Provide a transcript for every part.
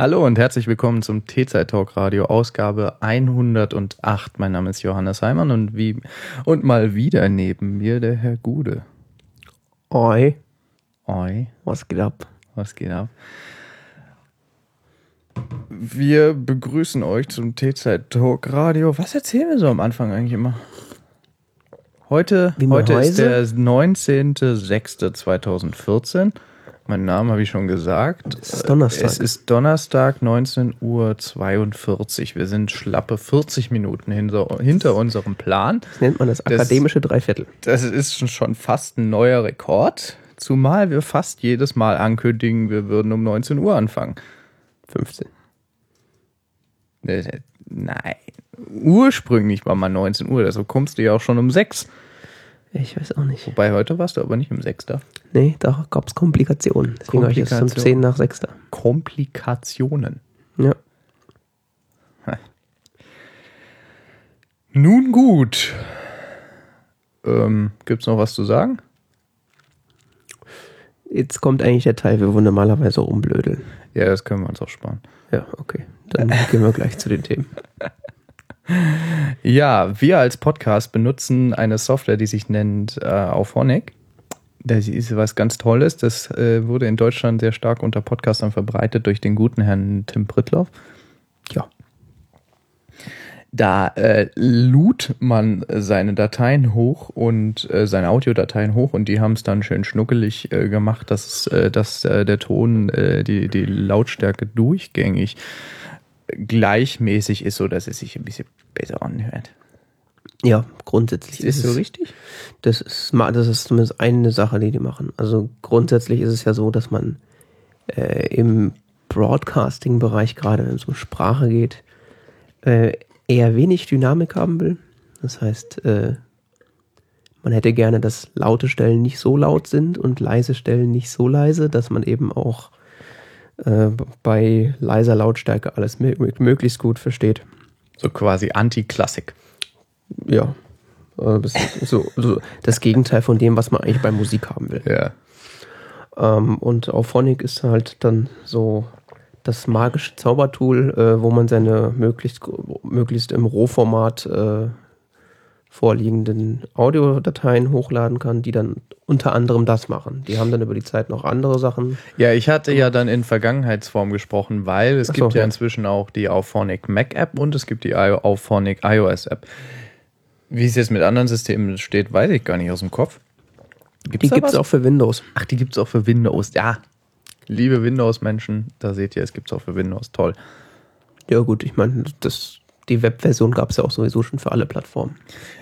Hallo und herzlich willkommen zum T-Zeit Talk Radio Ausgabe 108. Mein Name ist Johannes Heimann und wie und mal wieder neben mir der Herr Gude. Oi, Oi, was geht ab? was geht ab? Wir begrüßen euch zum T-Zeit Talk Radio. Was erzählen wir so am Anfang eigentlich immer? Heute, heute ist der 19.06.2014. Mein Name habe ich schon gesagt. Es ist Donnerstag. Es ist Donnerstag, 19.42 Uhr. Wir sind schlappe 40 Minuten hinter, hinter unserem Plan. Das nennt man das akademische Dreiviertel. Das ist schon fast ein neuer Rekord. Zumal wir fast jedes Mal ankündigen, wir würden um 19 Uhr anfangen. 15. Äh, Nein. Ursprünglich war mal 19 Uhr, deshalb kommst du ja auch schon um 6. Ich weiß auch nicht. Wobei heute warst du aber nicht 6 da. Nee, da gab es Komplikationen. Deswegen habe ich es um Komplikationen. 10 nach 6 da. Komplikationen. Ja. Nun gut. Ähm, gibt's noch was zu sagen? Jetzt kommt eigentlich der Teil, wo wir normalerweise rumblödeln. Ja, das können wir uns auch sparen. Ja, okay. Dann gehen wir gleich zu den Themen. Ja, wir als Podcast benutzen eine Software, die sich nennt äh, Auphonic. Das ist was ganz Tolles. Das äh, wurde in Deutschland sehr stark unter Podcastern verbreitet durch den guten Herrn Tim Prittloff. Ja. Da äh, lud man seine Dateien hoch und äh, seine Audiodateien hoch und die haben es dann schön schnuckelig äh, gemacht, dass, äh, dass äh, der Ton, äh, die, die Lautstärke durchgängig gleichmäßig ist, so dass es sich ein bisschen besser anhört. Ja, grundsätzlich Ist ist, so es, richtig? das ist das ist zumindest eine Sache, die die machen. Also grundsätzlich ist es ja so, dass man äh, im Broadcasting-Bereich, gerade wenn es um Sprache geht, äh, eher wenig Dynamik haben will. Das heißt, äh, man hätte gerne, dass laute Stellen nicht so laut sind und leise Stellen nicht so leise, dass man eben auch äh, bei leiser Lautstärke alles mö möglichst gut versteht. So quasi Anti-Klassik. Ja. Äh, das, so, so das Gegenteil von dem, was man eigentlich bei Musik haben will. Ja. Ähm, und Auphonic ist halt dann so das magische Zaubertool, äh, wo man seine möglichst, möglichst im Rohformat äh, vorliegenden Audiodateien hochladen kann, die dann unter anderem das machen. Die haben dann über die Zeit noch andere Sachen. Ja, ich hatte ja dann in Vergangenheitsform gesprochen, weil es so, gibt ja ja. inzwischen auch die Auphonic Mac App und es gibt die Auphonic iOS App. Wie es jetzt mit anderen Systemen steht, weiß ich gar nicht aus dem Kopf. Gibt's Die gibt es auch für Windows. Ach, die gibt's auch für Windows. Ja. Liebe Windows-Menschen, da seht ihr, es gibt's auch für Windows. Toll. Ja gut, ich meine, das, die Webversion gab es ja auch sowieso schon für alle Plattformen.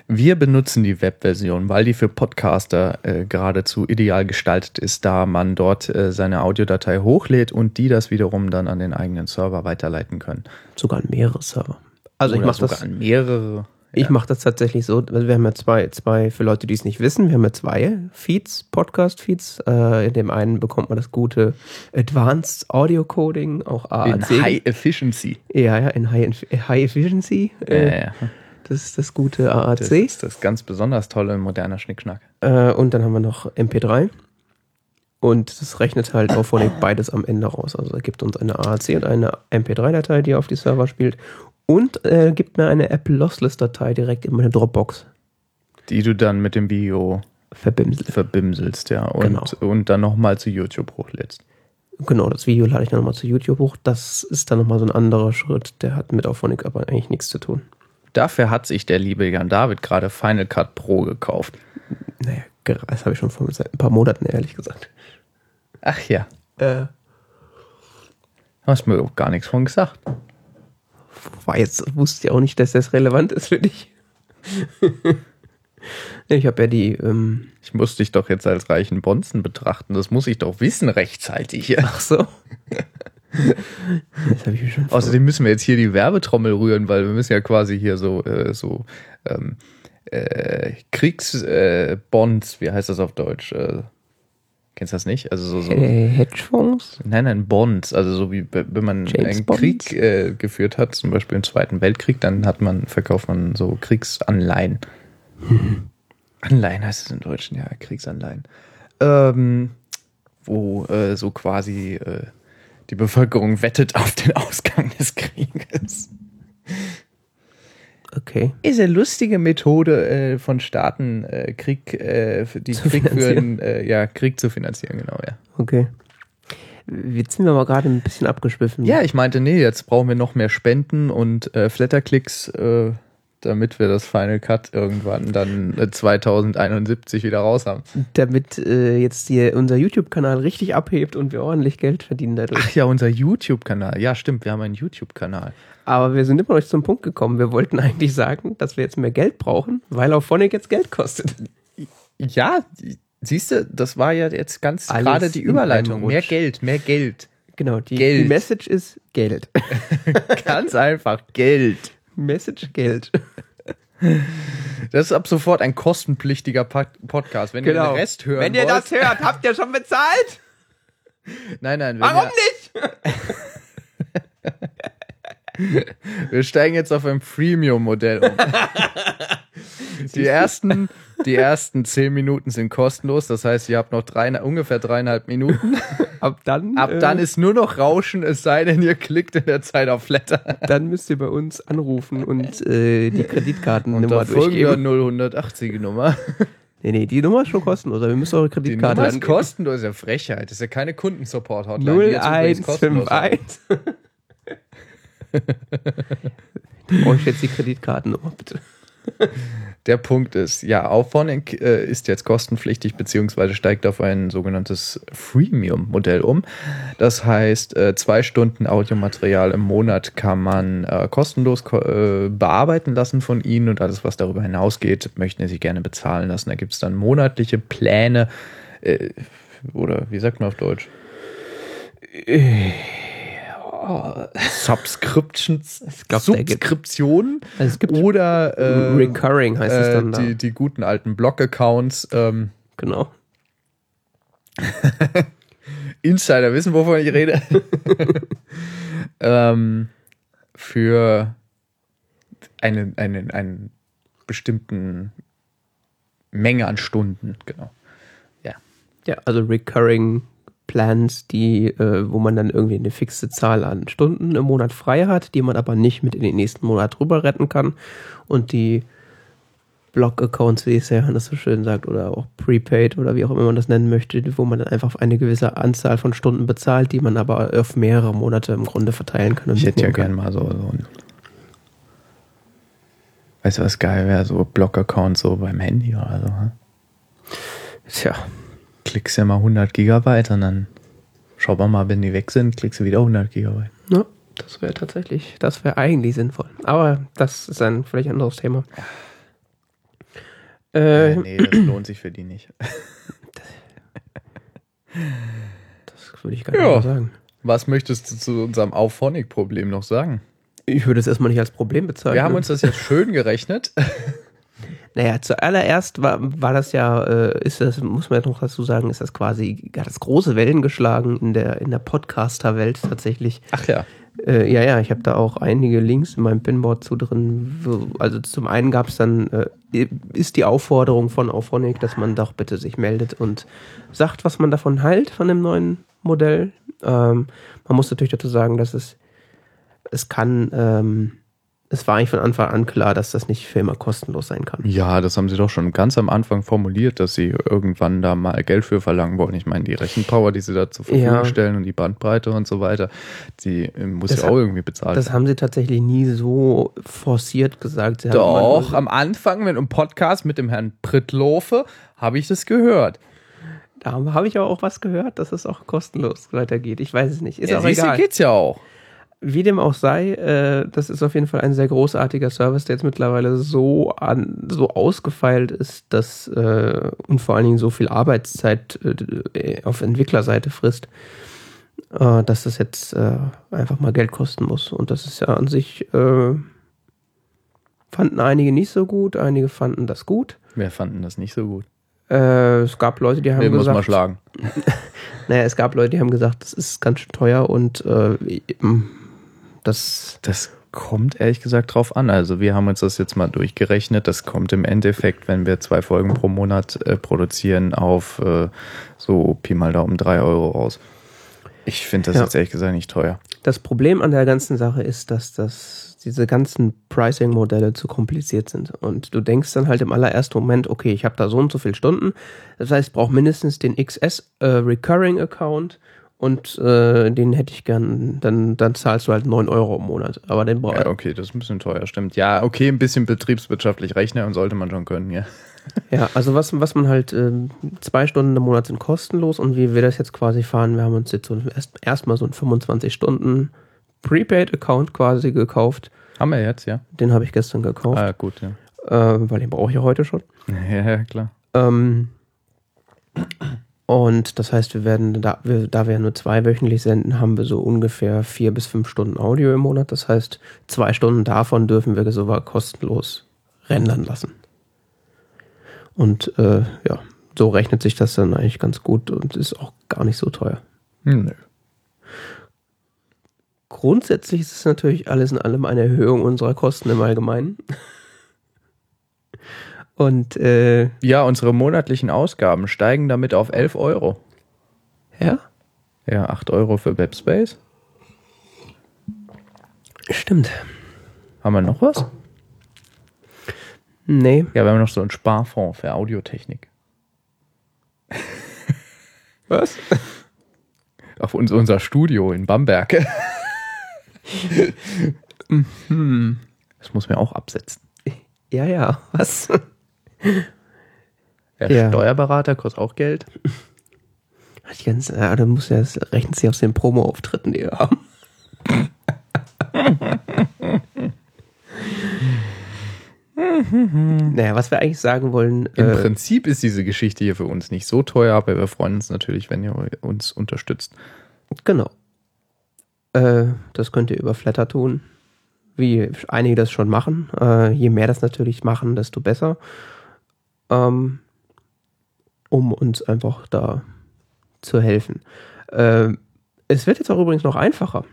Wir benutzen die Webversion, weil die für Podcaster äh, geradezu ideal gestaltet ist, da man dort äh, seine Audiodatei hochlädt und die das wiederum dann an den eigenen Server weiterleiten können. Sogar an mehrere Server. Also ich Oder mache sogar das, an mehrere. Ich mach das tatsächlich so, wir haben ja zwei, zwei, für Leute, die es nicht wissen, wir haben ja zwei Feeds, Podcast-Feeds. Äh, in dem einen bekommt man das gute Advanced Audio Coding, auch In AAC. High Efficiency. ja, ja, in High, High Efficiency. Äh, Ja, ja. Das ist das gute AAC. Das ist das ganz besonders tolle in moderner Schnickschnack. Äh, und dann haben wir noch MP3. Und das rechnet halt Auphonic beides am Ende raus. Also er gibt uns eine AAC und eine MP3-Datei, die auf die Server spielt. Und äh, gibt mir eine Apple Lossless-Datei direkt in meine Dropbox Die du dann mit dem Video verbimselt. verbimselst, ja. Und, Genau. und dann nochmal zu YouTube hochlädst. Genau, das Video lade ich dann nochmal zu YouTube hoch. Das ist dann nochmal so ein anderer Schritt. Der hat mit Auphonic aber eigentlich nichts zu tun. Dafür hat sich der liebe Jan David gerade Final Cut Pro gekauft. Naja, das habe ich schon vor seit ein paar Monaten, ehrlich gesagt. Ach ja. Äh, Hast mir auch gar nichts von gesagt. Weiß, wusste ja auch nicht, dass das relevant ist für dich. ich habe ja die, ähm, Ich muss dich doch jetzt als reichen Bonzen betrachten. Das muss ich doch wissen rechtzeitig. Ach so. das habe ich mir schon vor- Außerdem müssen wir jetzt hier die Werbetrommel rühren, weil wir müssen ja quasi hier so, äh, so ähm, äh, Kriegsbonds, äh, wie heißt das auf Deutsch? Äh, kennst du das nicht? Also so, so äh, Hedgefonds? Nein, nein, Bonds. Also so wie wenn man James einen Bonds? Krieg äh, geführt hat, zum Beispiel im Zweiten Weltkrieg, dann hat man, verkauft man so Kriegsanleihen. Anleihen heißt es im Deutschen, ja, Kriegsanleihen. Ähm, wo äh, so quasi äh, Die Bevölkerung wettet auf den Ausgang des Krieges. Okay. Ist eine lustige Methode äh, von Staaten, äh, Krieg, äh, die Zu Krieg führen, äh, ja, Krieg zu finanzieren, genau, ja. Okay. Jetzt sind wir aber gerade ein bisschen abgeschwiffen. Ja, ich meinte, nee, jetzt brauchen wir noch mehr Spenden und äh, Flatterklicks, äh, damit wir das Final Cut irgendwann dann äh, 2071 wieder raus haben. Damit äh, jetzt hier unser YouTube-Kanal richtig abhebt und wir ordentlich Geld verdienen dadurch. Ach ja, unser YouTube-Kanal. Ja, stimmt, wir haben einen YouTube-Kanal. Aber wir sind immer noch nicht zum Punkt gekommen. Wir wollten eigentlich sagen, dass wir jetzt mehr Geld brauchen, weil auf Phonic jetzt Geld kostet. Ja, siehst du, das war ja jetzt ganz gerade die Überleitung. Mehr. Geld, mehr Geld. Genau, die, Geld. die Message ist Geld. Ganz einfach, Geld. Message Geld. Das ist ab sofort ein kostenpflichtiger Pod- Podcast. Wenn ihr den Rest hören Genau. Wenn ihr wollt, das hört, habt ihr schon bezahlt? Nein, nein. Warum ihr, nicht? Wir steigen jetzt auf ein Freemium-Modell um. die, ersten, die ersten zehn Minuten sind kostenlos. Das heißt, ihr habt noch drei, ungefähr dreieinhalb Minuten. Ab dann, Ab äh, dann ist nur noch Rauschen, es sei denn, ihr klickt in der Zeit auf Flatter. dann müsst ihr bei uns anrufen und äh, die Kreditkartennummer durchgeben. 0180 Nummer. Nee, nee, die Nummer ist schon kostenlos. aber Wir müssen eure Die Kreditkarte Nummer ist kostenlos, ist ja Frechheit. Das ist ja keine Kundensupport-Hotline. die jetzt übrigens kostenlos ist. 0151. Brauche ich jetzt die Kreditkartennummer, bitte. Der Punkt ist, ja, Auphonic äh, ist jetzt kostenpflichtig beziehungsweise steigt auf ein sogenanntes Freemium-Modell um. Das heißt, äh, zwei Stunden Audiomaterial im Monat kann man äh, kostenlos ko bearbeiten lassen von Ihnen und alles, was darüber hinausgeht, möchten Sie gerne bezahlen lassen. Da gibt es dann monatliche Pläne oder wie sagt man auf Deutsch? Subscriptions, glaub, der gibt- Subskriptionen Also oder äh, Recurring heißt es äh, dann da. die, die guten alten Blog-Accounts. Ähm, Genau. Insider wissen, wovon ich rede. ähm, für eine, eine, einen bestimmten Menge an Stunden, genau. Ja. Ja, also Recurring Plans, die, äh, wo man dann irgendwie eine fixe Zahl an Stunden im Monat frei hat, die man aber nicht mit in den nächsten Monat rüber retten kann. Und die Blog-Accounts, wie es ja so schön sagt, oder auch Prepaid oder wie auch immer man das nennen möchte, wo man dann einfach eine gewisse Anzahl von Stunden bezahlt, die man aber auf mehrere Monate im Grunde verteilen kann. Ich hätte ja gern mal so, so ein. Weißt du, was geil wäre? So Blog-Account so beim Handy oder so. hm? Tja, Klickst ja mal 100 Gigabyte und dann schau mal, wenn die weg sind, klickst du wieder 100 Gigabyte. ne? das wäre tatsächlich, das wäre eigentlich sinnvoll. Aber das ist ein völlig anderes Thema. Äh, Äh, nee, das lohnt sich für die nicht. Das würde ich gar nicht Ja. sagen. Was möchtest du zu unserem Auphonic-Problem noch sagen? Ich würde es erstmal nicht als Problem bezeichnen. Wir haben uns das jetzt schön gerechnet. Naja, zuallererst war, war das ja, äh, ist das, muss man ja noch dazu sagen, ist das quasi, hat das große Wellen geschlagen in der, in der Podcaster-Welt tatsächlich. Ach ja. Äh, ja, ja, ich habe da auch einige Links in meinem Pinboard zu drin. Also zum einen gab es dann, äh, ist die Aufforderung von Auphonic, dass man doch bitte sich meldet und sagt, was man davon hält, von dem neuen Modell. Ähm, man muss natürlich dazu sagen, dass es, es kann, ähm, es war eigentlich von Anfang an klar, dass das nicht für immer kostenlos sein kann. Ja, das haben sie doch schon ganz am Anfang formuliert, dass sie irgendwann da mal Geld für verlangen wollen. Ich meine, die Rechenpower, die sie da zur Verfügung Ja. stellen und die Bandbreite und so weiter, die äh, muss Das ja auch irgendwie bezahlt Das haben sie tatsächlich nie so forciert gesagt. Sie Doch, am Anfang mit einem Podcast mit dem Herrn Prittlofe habe ich das gehört. Da habe ich aber auch was gehört, dass es auch kostenlos weitergeht. Ich weiß es nicht. Ist ja, auch egal. geht's ja auch. Wie dem auch sei, äh, das ist auf jeden Fall ein sehr großartiger Service, der jetzt mittlerweile so an, so ausgefeilt ist, dass äh, und vor allen Dingen so viel Arbeitszeit äh, auf Entwicklerseite frisst, äh, dass das jetzt äh, einfach mal Geld kosten muss. Und das ist ja an sich äh, fanden einige nicht so gut, einige fanden das gut. Wir fanden das nicht so gut. Äh, es gab Leute, die haben muss gesagt, man schlagen. Naja, es gab Leute, die haben gesagt, das ist ganz schön teuer und äh, das Das kommt ehrlich gesagt drauf an. Also wir haben uns das jetzt mal durchgerechnet. Das kommt im Endeffekt, wenn wir zwei Folgen pro Monat äh, produzieren, auf äh, so Pi mal Daumen drei Euro raus. Ich finde das Ja. jetzt ehrlich gesagt nicht teuer. Das Problem an der ganzen Sache ist, dass das, diese ganzen Pricing-Modelle zu kompliziert sind. Und du denkst dann halt im allerersten Moment, okay, ich habe da so und so viele Stunden. Das heißt, ich brauche mindestens den XS äh, Recurring Account und äh, den hätte ich gern, dann, dann zahlst du halt 9 Euro im Monat. Aber den brauch, Ja, okay, das ist ein bisschen teuer, stimmt. Ja, okay, ein bisschen betriebswirtschaftlich rechnen sollte man schon können, ja. Ja, also was, was man halt, ähm, zwei Stunden im Monat sind kostenlos und wie wir das jetzt quasi fahren, wir haben uns jetzt so erst erstmal so einen 25 Stunden Prepaid-Account quasi gekauft. Haben wir jetzt, ja. Den habe ich gestern gekauft, Ah, gut, ja. äh, weil den brauche ich ja heute schon. Ja, ja, klar. Ähm, und das heißt, wir werden, da wir, da wir ja nur zwei wöchentlich senden, haben wir so ungefähr vier bis fünf Stunden Audio im Monat. Das heißt, zwei Stunden davon dürfen wir sogar kostenlos rendern lassen. Und äh, ja, so rechnet sich das dann eigentlich ganz gut und ist auch gar nicht so teuer. Hm, Nö. Grundsätzlich ist es natürlich alles in allem eine Erhöhung unserer Kosten im Allgemeinen. Und äh, Ja, unsere monatlichen Ausgaben steigen damit auf 11 Euro. ja, Ja, 8 Euro für Webspace. stimmt. Haben wir noch was? Nee, Ja, wir haben noch so einen Sparfonds für Audiotechnik. was? Auf uns, unser Studio in Bamberg. Das muss man auch absetzen. Ja, ja, was? Der Ja. Steuerberater kostet auch Geld. Die ganze, ja, da muss ja, rechnet sich aus den Promo-Auftritten, die wir haben. naja, was wir eigentlich sagen wollen, Im äh, Prinzip ist diese Geschichte hier für uns nicht so teuer, aber wir freuen uns natürlich, wenn ihr uns unterstützt. genau. Äh, das könnt ihr über Flatter tun, wie einige das schon machen. Äh, je mehr das natürlich machen, desto besser. Ähm, um uns einfach da zu helfen. Äh, es wird jetzt auch übrigens noch einfacher,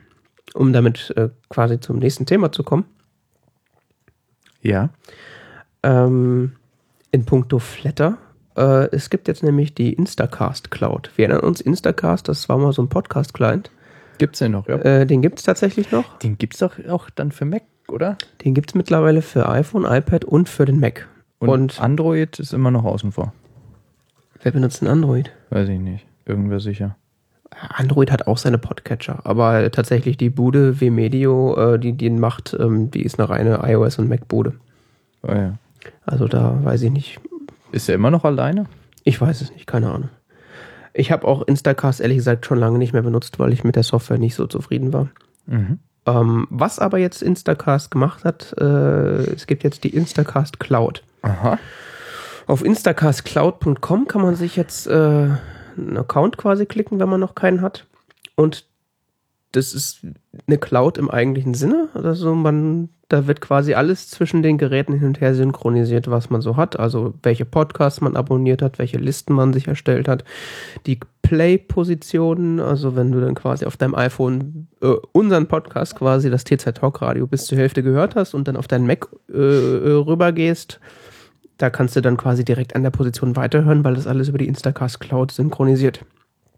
um damit äh, quasi zum nächsten Thema zu kommen. Ja. Ähm, in puncto Flatter. Äh, es gibt jetzt nämlich die Instacast Cloud. Wir erinnern uns, Instacast, das war mal so ein Podcast-Client. Gibt's den noch, ja? Äh, den gibt es tatsächlich noch. Den gibt's doch auch dann für Mac, oder? Den gibt es mittlerweile für iPhone, iPad und für den Mac. Und, Und, Android ist immer noch außen vor. wer benutzt ein Android? Weiß ich nicht. Irgendwer sicher. Android hat auch seine Podcatcher, aber tatsächlich die Bude WMedio, äh, die den macht, ähm, die ist eine reine iOS- und Mac-Bude. Oh, ja. Also da weiß ich nicht. Ist er immer noch alleine? Ich weiß es nicht, keine Ahnung. Ich habe auch Instacast ehrlich gesagt schon lange nicht mehr benutzt, weil ich mit der Software nicht so zufrieden war. Mhm. Ähm, was aber jetzt Instacast gemacht hat, äh, es gibt jetzt die Instacast Cloud. Aha. Auf instacastcloud.com kann man sich jetzt äh, einen Account quasi klicken, wenn man noch keinen hat. Und das ist eine Cloud im eigentlichen Sinne. Also man, da wird quasi alles zwischen den Geräten hin und her synchronisiert, was man so hat. Also welche Podcasts man abonniert hat, welche Listen man sich erstellt hat, die Play-Positionen. Also wenn du dann quasi auf deinem iPhone äh, unseren Podcast quasi, das TZ Talk Radio, bis zur Hälfte gehört hast und dann auf deinen Mac äh, äh, rübergehst, da kannst du dann quasi direkt an der Position weiterhören, weil das alles über die Instacast Cloud synchronisiert.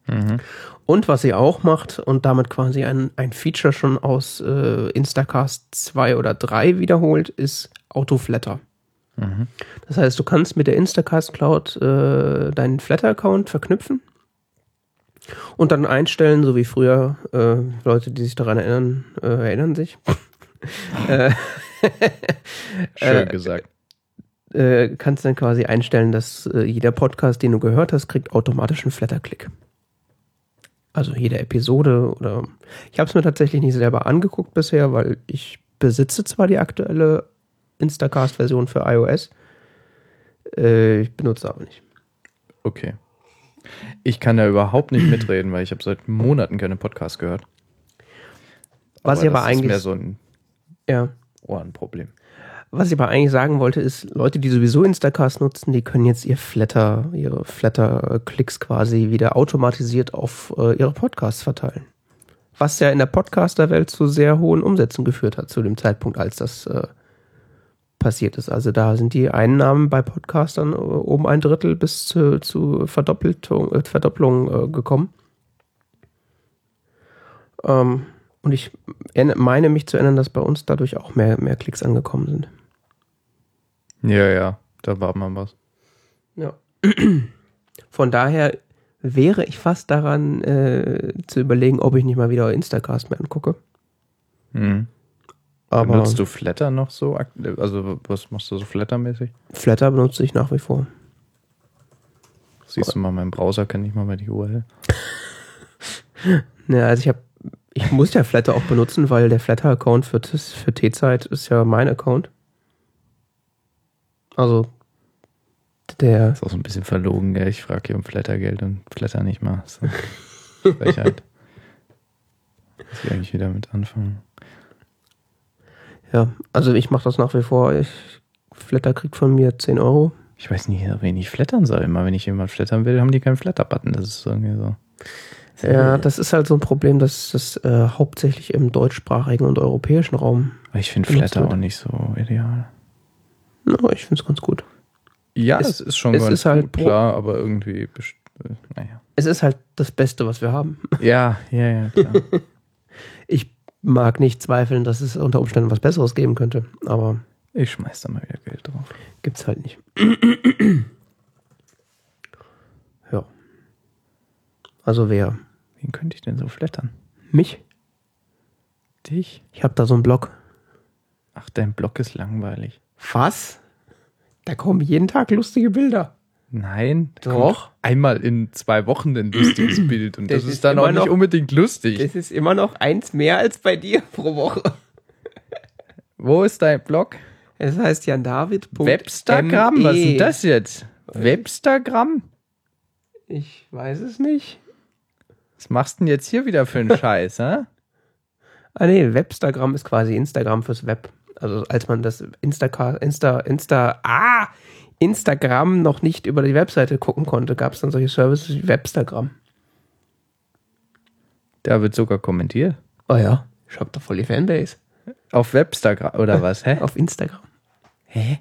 Mhm. Und was sie auch macht und damit quasi ein, ein Feature schon aus äh, Instacast 2 oder 3 wiederholt, ist Autoflatter. Mhm. Das heißt, du kannst mit der Instacast Cloud äh, deinen Flatter-Account verknüpfen und dann einstellen, so wie früher, äh, Leute, die sich daran erinnern, äh, erinnern sich. äh, Schön Äh, gesagt. Äh, kannst dann quasi einstellen, dass äh, jeder Podcast, den du gehört hast, kriegt automatisch einen Flatter-Klick. Also jede Episode oder ich habe es mir tatsächlich nicht selber angeguckt bisher, weil ich besitze zwar die aktuelle Instacast-Version für iOS, äh, ich benutze aber nicht. Okay. Ich kann da überhaupt nicht mitreden, weil ich habe seit Monaten keine Podcasts gehört. Was ich aber das eigentlich ist mehr so ein ja, Ohrenproblem. Was ich aber eigentlich sagen wollte, ist Leute, die sowieso Instacast nutzen, die können jetzt ihr Flatter, ihre Flatter-Klicks quasi wieder automatisiert auf äh, ihre Podcasts verteilen. Was ja in der Podcaster-Welt zu sehr hohen Umsätzen geführt hat zu dem Zeitpunkt, als das äh, passiert ist. Also da sind die Einnahmen bei Podcastern äh, um ein Drittel bis zu, zu Verdoppelung, äh, Verdopplung äh, gekommen. Ähm, und ich meine mich zu erinnern, dass bei uns dadurch auch mehr, mehr Klicks angekommen sind. Ja, ja, da war mal was. Ja. Von daher wäre ich fast daran äh, zu überlegen, ob ich nicht mal wieder Instacast mehr angucke. Mhm. Aber Benutzt du Flatter noch so? Also, was machst du so Flatter-mäßig? Flatter benutze ich nach wie vor. Siehst du mal, mein Browser kennt nicht mal mehr die URL. Ja, also ich habe, ich muss ja Flatter auch benutzen, weil der Flatter-Account für, für T-Zeit ist ja mein Account. Also der, Ist auch so ein bisschen verlogen, gell? Ich frage hier um Flattergeld und Flatter nicht mal. So. Frechheit. Muss ich eigentlich wieder mit anfangen. ja, also ich mache das nach wie vor. Ich, Flatter kriegt von mir 10 Euro. Ich weiß nie, wen ich flattern soll. Immer wenn ich jemand flattern will, haben die keinen Flatter-Button. Das ist irgendwie so. Ja, das ist halt so ein Problem, dass das äh, hauptsächlich im deutschsprachigen und europäischen Raum. Ich finde Flatter auch nicht so ideal. Na, ich finde es ganz gut. Ja, Es- es, ist schon es ganz ist halt gut, klar, aber irgendwie, naja. Es ist halt das Beste, was wir haben. Ja, ja, ja, klar. Ich mag nicht zweifeln, dass es unter Umständen was Besseres geben könnte, aber Ich schmeiß da mal wieder Geld drauf. gibt's halt nicht. ja. Also wer? Wen könnte ich denn so flattern? Mich? Dich? Ich habe da so einen Blog. Ach, dein Blog ist langweilig. Was? Da kommen jeden Tag lustige Bilder. Nein. Doch. Einmal in zwei Wochen ein lustiges Bild und das, Das ist, ist dann auch nicht noch- unbedingt lustig. Das ist immer noch eins mehr als bei dir pro Woche. Wo ist dein Blog? Es heißt Jan David. Webstagram? Was ist denn das jetzt? Webstagram? Ich weiß es nicht. Was machst du denn jetzt hier wieder für einen Scheiß, hä? Ah nee, Webstagram ist quasi Instagram fürs Web. Also als man das Insta, Insta, Insta, ah, Instagram noch nicht über die Webseite gucken konnte, gab es dann solche Services wie Webstagram. Da wird sogar kommentiert. Oh ja, ich hab da voll die Fanbase. Auf Webstagram oder was, hä? Auf Instagram. Hä?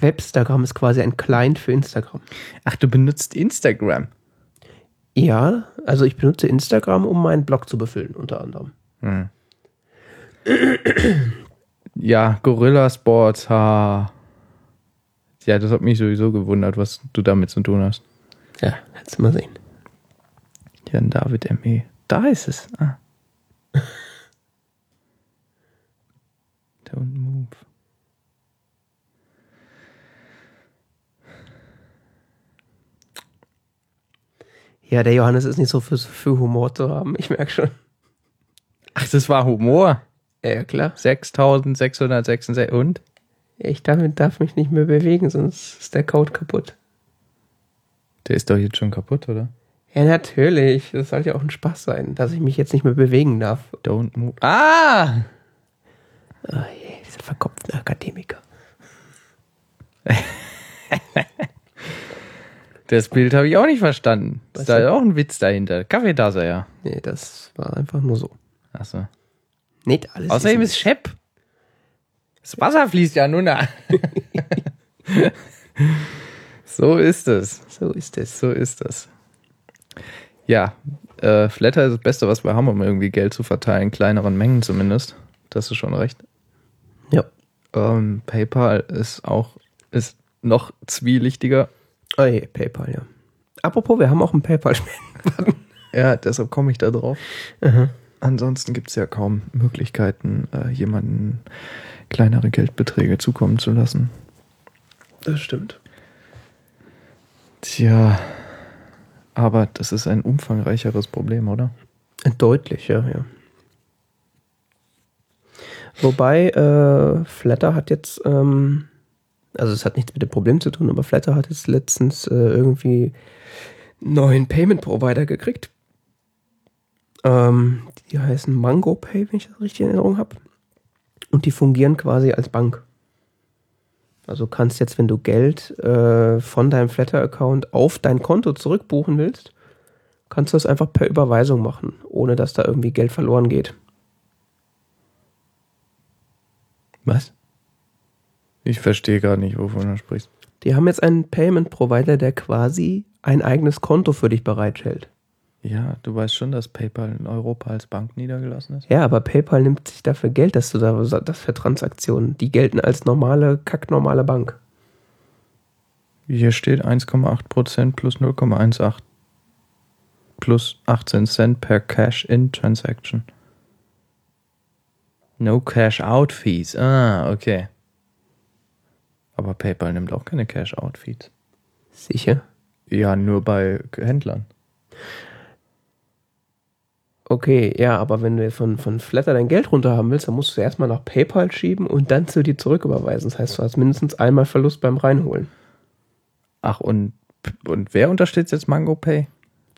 Webstagram ist quasi ein Client für Instagram. Ach, du benutzt Instagram. Ja, also ich benutze Instagram, um meinen Blog zu befüllen, unter anderem. Hm. Ja, Gorilla Sports, ha. Ja, das hat mich sowieso gewundert, was du damit zu tun hast. Ja, du mal sehen. Jan David ME. Da ist es. Ah. Don't move. Ja, der Johannes ist nicht so für, für Humor zu haben, ich merke schon. Ach, das war Humor. Ja, klar. 6666 und? Ich darf, darf mich nicht mehr bewegen, sonst ist der Code kaputt. Der ist doch jetzt schon kaputt, oder? Ja, natürlich. Das soll ja auch ein Spaß sein, dass ich mich jetzt nicht mehr bewegen darf. Don't move. Ah! Oh je, diese verkopften Akademiker. Das Bild habe ich auch nicht verstanden. Ist da denn? auch ein Witz dahinter? Kaffeetasse, ja. Nee, das war einfach nur so. Achso. Nicht alles. Außerdem ist Shep. Das Wasser fließt ja nur nach. so ist es. so ist es. So ist es. Ja, äh, Flatter ist das Beste, was wir haben, um irgendwie Geld zu verteilen, in kleineren Mengen zumindest. Das ist schon recht. Ja. Ähm, PayPal ist auch ist noch zwielichtiger. Oh je, PayPal, ja. Apropos, wir haben auch einen PayPal-Spenden. Ja, deshalb komme ich da drauf. Mhm. Ansonsten gibt es ja kaum Möglichkeiten, äh, jemanden kleinere Geldbeträge zukommen zu lassen. Das stimmt. Tja, aber das ist ein umfangreicheres Problem, oder? Deutlich, ja, ja. Wobei, äh, Flatter hat jetzt, ähm, also es hat nichts mit dem Problem zu tun, aber Flatter hat jetzt letztens äh, irgendwie einen neuen Payment Provider gekriegt. Ähm, die heißen Mango Pay, wenn ich das richtig in Erinnerung habe. Und die fungieren quasi als Bank. Also kannst jetzt, wenn du Geld äh, von deinem Flatter-Account auf dein Konto zurückbuchen willst, kannst du das einfach per Überweisung machen, ohne dass da irgendwie Geld verloren geht. Was? Ich verstehe gar nicht, wovon du sprichst. Die haben jetzt einen Payment Provider, der quasi ein eigenes Konto für dich bereithält. Ja, du weißt schon, dass PayPal in Europa als Bank niedergelassen ist. Ja, aber PayPal nimmt sich dafür Geld, dass du da das für Transaktionen. Die gelten als normale, kacknormale Bank. Hier steht 1,8% plus 0,18 plus 18 Cent per Cash-In-Transaction. No Cash-Out-Fees. Ah, okay. Aber PayPal nimmt auch keine Cash-Out-Fees. Sicher? Ja, nur bei Händlern. Okay, ja, aber wenn du von, von Flatter dein Geld runter haben willst, dann musst du erstmal nach PayPal schieben und dann zu dir zurücküberweisen. Das heißt, du hast mindestens einmal Verlust beim Reinholen. Ach, und, und wer unterstützt jetzt Mango Pay?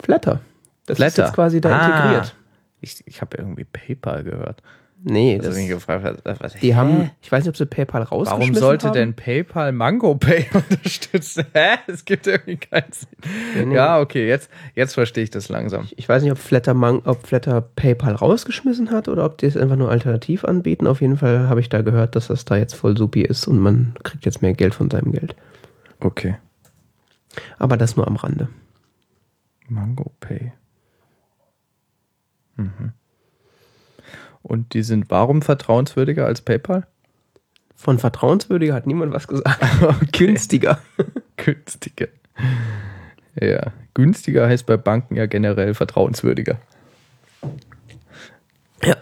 Flatter. Das Flatter. ist jetzt quasi da Ah. integriert. Ich, ich habe irgendwie PayPal gehört. Nee, Also das, mich gefragt, was, was, die hä? haben, ich weiß nicht, ob sie PayPal rausgeschmissen Warum sollte haben. denn PayPal Mango Pay unterstützen? Hä? Es gibt irgendwie keinen Sinn. Nee, nee. Ja, okay, jetzt, jetzt verstehe ich das langsam. Ich weiß nicht, ob Flatter, Man ob Flatter PayPal rausgeschmissen hat oder ob die es einfach nur alternativ anbieten. Auf jeden Fall habe ich da gehört, dass das da jetzt voll supi ist und man kriegt jetzt mehr Geld von seinem Geld. Okay. Aber das nur am Rande. Mango Pay. Mhm. Und die sind warum vertrauenswürdiger als PayPal? Von vertrauenswürdiger hat niemand was gesagt. Günstiger. Günstiger. Ja, günstiger heißt bei Banken ja generell vertrauenswürdiger. Ja.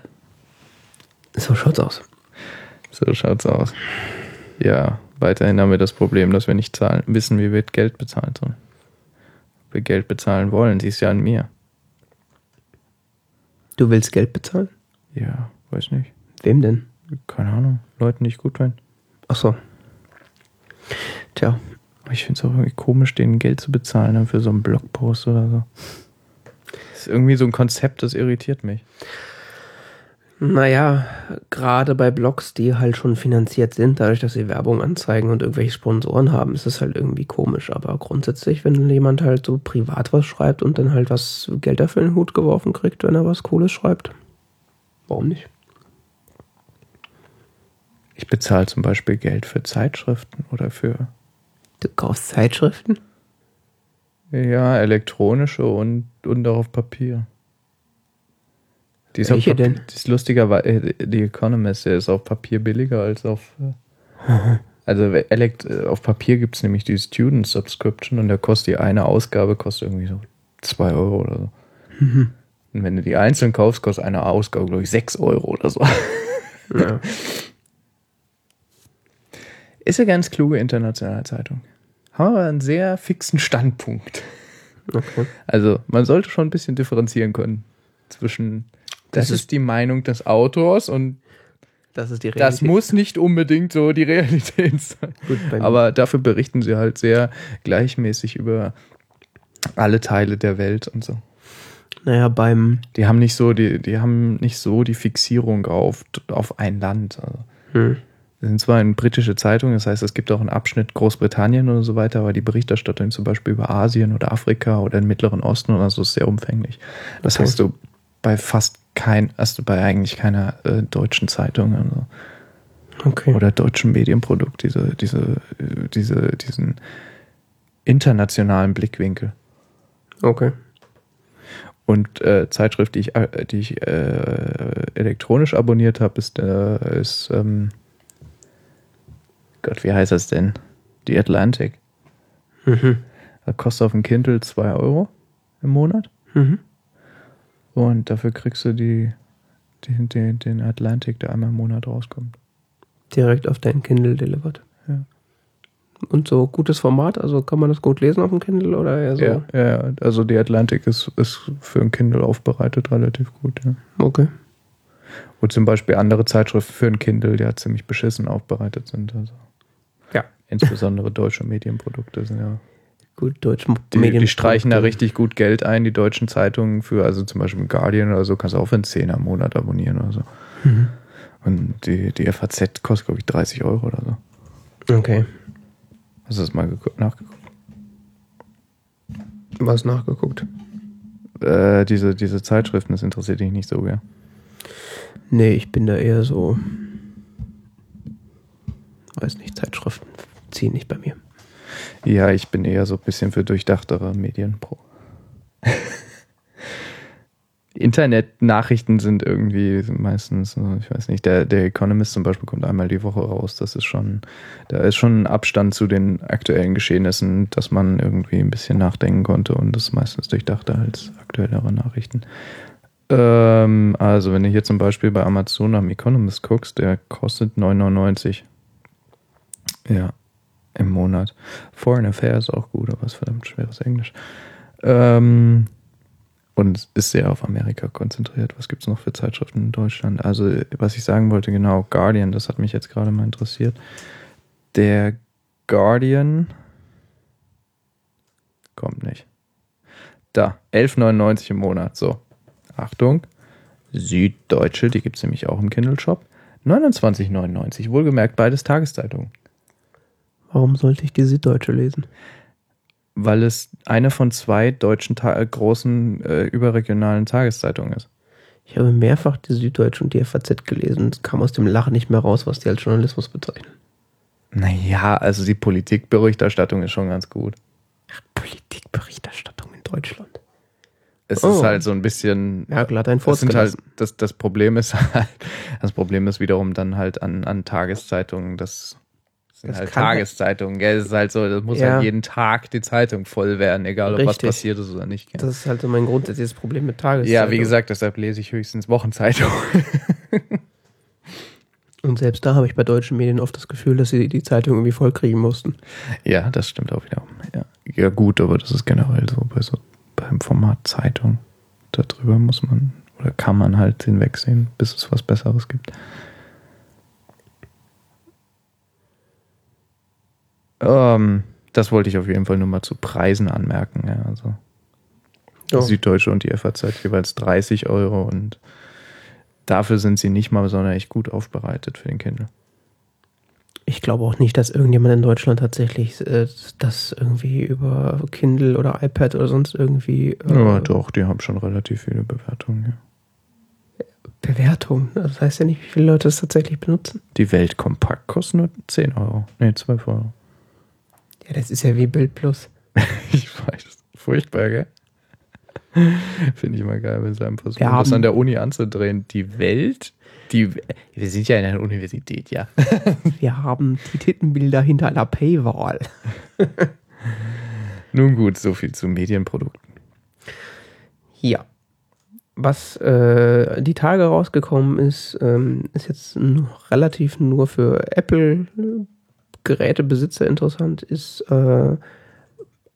So schaut's aus. So schaut's aus. Ja, weiterhin haben wir das Problem, dass wir nicht zahlen, wissen, wie wir Geld bezahlen sollen. Ob wir Geld bezahlen wollen, siehst ja an mir. Du willst Geld bezahlen? Ja, weiß nicht. Wem denn? Keine Ahnung. Leuten nicht gut finden. Ach so. Tja, ich finde es auch irgendwie komisch, denen Geld zu bezahlen dann für so einen Blogpost oder so. Das ist irgendwie so ein Konzept, das irritiert mich. naja, gerade bei Blogs, die halt schon finanziert sind, dadurch, dass sie Werbung anzeigen und irgendwelche Sponsoren haben, ist es halt irgendwie komisch. Aber grundsätzlich, wenn jemand halt so privat was schreibt und dann halt was Geld dafür in den Hut geworfen kriegt, wenn er was Cooles schreibt, warum nicht? Ich bezahle zum Beispiel Geld für Zeitschriften oder für Du kaufst Zeitschriften? ja, elektronische und, und auch auf Papier. Die ist Welche auf Papier, denn? Die ist lustigerweise, die Economist, der ist auf Papier billiger als auf. äh, Also äh, auf Papier gibt es nämlich die Student Subscription und da kostet die eine Ausgabe kostet irgendwie so 2 Euro oder so. Mhm. Und wenn du die einzeln kaufst, kostet eine Ausgabe, glaube ich, 6 Euro oder so. Ja. Ist eine ganz kluge internationale Zeitung. Haben wir einen sehr fixen Standpunkt. Okay. Also, man sollte schon ein bisschen differenzieren können zwischen, das, Das ist die Meinung des Autors und Das ist die das muss nicht unbedingt so die Realität sein. Gut, Aber dafür berichten sie halt sehr gleichmäßig über alle Teile der Welt und so. Naja, beim. Die haben nicht so die, die haben nicht so die Fixierung auf, auf ein Land. Also, Hm. sind zwar eine britische Zeitung, das heißt, es gibt auch einen Abschnitt Großbritannien und so weiter, aber die Berichterstattung zum Beispiel über Asien oder Afrika oder den Mittleren Osten oder so ist sehr umfänglich. Das Okay. hast du bei fast kein, hast du bei eigentlich keiner äh, deutschen Zeitung also, Okay. oder deutschen Medienprodukt, diese, diese, äh, diese, diesen internationalen Blickwinkel. Okay. Und äh, Zeitschrift, die ich, äh, die ich äh, elektronisch abonniert habe, ist, äh, ist ähm, Gott, wie heißt das denn? Die Atlantic. Mhm. Das kostet auf dem Kindle 2 Euro im Monat. Mhm. Und dafür kriegst du die, die, die, den Atlantic, der einmal im Monat rauskommt. Direkt auf dein Kindle delivered. Und so gutes Format, also kann man das gut lesen auf dem Kindle oder eher so? Ja, ja, also die Atlantic ist, ist für ein Kindle aufbereitet relativ gut. Ja. Okay. Und zum Beispiel andere Zeitschriften für ein Kindle, die ja ziemlich beschissen aufbereitet sind. Also Ja. insbesondere deutsche Medienprodukte sind ja. Gut, Deutsch Die, die streichen da richtig gut Geld ein, die deutschen Zeitungen für, also zum Beispiel Guardian oder so, kannst du auch für einen Zehner im Monat abonnieren oder so. Mhm. Und die, die FAZ kostet, glaube ich, 30 Euro oder so. Okay. Hast du das mal geguckt, nachgeguckt? Was nachgeguckt? Äh, diese, diese Zeitschriften, das interessiert dich nicht so, gell? Nee, ich bin da eher so. Weiß nicht, Zeitschriften ziehen nicht bei mir. Ja, ich bin eher so ein bisschen für durchdachtere Medien pro. Internetnachrichten sind irgendwie meistens, ich weiß nicht, der, der Economist zum Beispiel kommt einmal die Woche raus. Das ist schon, da ist schon ein Abstand zu den aktuellen Geschehnissen, dass man irgendwie ein bisschen nachdenken konnte und das meistens durchdachter als aktuellere Nachrichten. Ähm, also, wenn du hier zum Beispiel bei Amazon am Economist guckst, der kostet 9,99. Ja, im Monat. Foreign Affairs auch gut, aber ist verdammt schweres Englisch. Ähm, und ist sehr auf Amerika konzentriert. Was gibt es noch für Zeitschriften in Deutschland? Also, was ich sagen wollte, genau, Guardian, das hat mich jetzt gerade mal interessiert. Der Guardian kommt nicht. Da, 11,99 im Monat. So, Achtung, Süddeutsche, die gibt es nämlich auch im Kindle-Shop. 29,99. Wohlgemerkt, beides Tageszeitungen. Warum sollte ich die Süddeutsche lesen? Weil es eine von zwei deutschen Ta großen äh, überregionalen Tageszeitungen ist. Ich habe mehrfach die Süddeutsche und die FAZ gelesen und kam aus dem Lachen nicht mehr raus, was die als Journalismus bezeichnen. Naja, also die Politikberichterstattung ist schon ganz gut. Ach, Politikberichterstattung in Deutschland. Es Oh. ist halt so ein bisschen. Merkel hat einen Das, sind halt, Furz das, das Problem ist halt, das Problem ist wiederum dann halt an, an Tageszeitungen, das sind Das halt halt- Tageszeitungen, gell? Es ist halt so, das muss Ja. halt jeden Tag die Zeitung voll werden, egal ob was Richtig. passiert ist oder nicht. Gell? Das ist halt so mein grundsätzliches Problem mit Tageszeitungen. Ja, wie gesagt, deshalb lese ich höchstens Wochenzeitungen. Und selbst da habe ich bei deutschen Medien oft das Gefühl, dass sie die Zeitung irgendwie vollkriegen mussten. Ja, das stimmt auch wieder. Ja. ja, gut, aber das ist generell so bei so beim Format Zeitung. Darüber muss man oder kann man halt hinwegsehen, bis es was Besseres gibt. Ähm, das wollte ich auf jeden Fall nur mal zu Preisen anmerken. Ja, also Ja. die Süddeutsche und die FAZ jeweils 30 Euro und dafür sind sie nicht mal sonderlich gut aufbereitet für den Kindle. Ich glaube auch nicht, dass irgendjemand in Deutschland tatsächlich äh, das irgendwie über Kindle oder iPad oder sonst irgendwie äh, Ja, doch, die haben schon relativ viele Bewertungen. Ja. Bewertung. Das heißt ja nicht, wie viele Leute es tatsächlich benutzen. Die Welt kompakt kostet nur 10 Euro. Nee, 12 Euro. Ja, das ist ja wie Bild Plus. Ich weiß. Furchtbar, gell? Finde ich immer geil, wenn sie einfach so Wir das haben- an der Uni anzudrehen. Die Welt, die, wir sind ja in einer Universität, ja. Wir haben die Tittenbilder hinter einer Paywall. Nun gut, so viel zu Medienprodukten. Ja. Was äh, die Tage rausgekommen ist, ähm, ist jetzt relativ nur für Apple-Gerätebesitzer interessant, ist äh,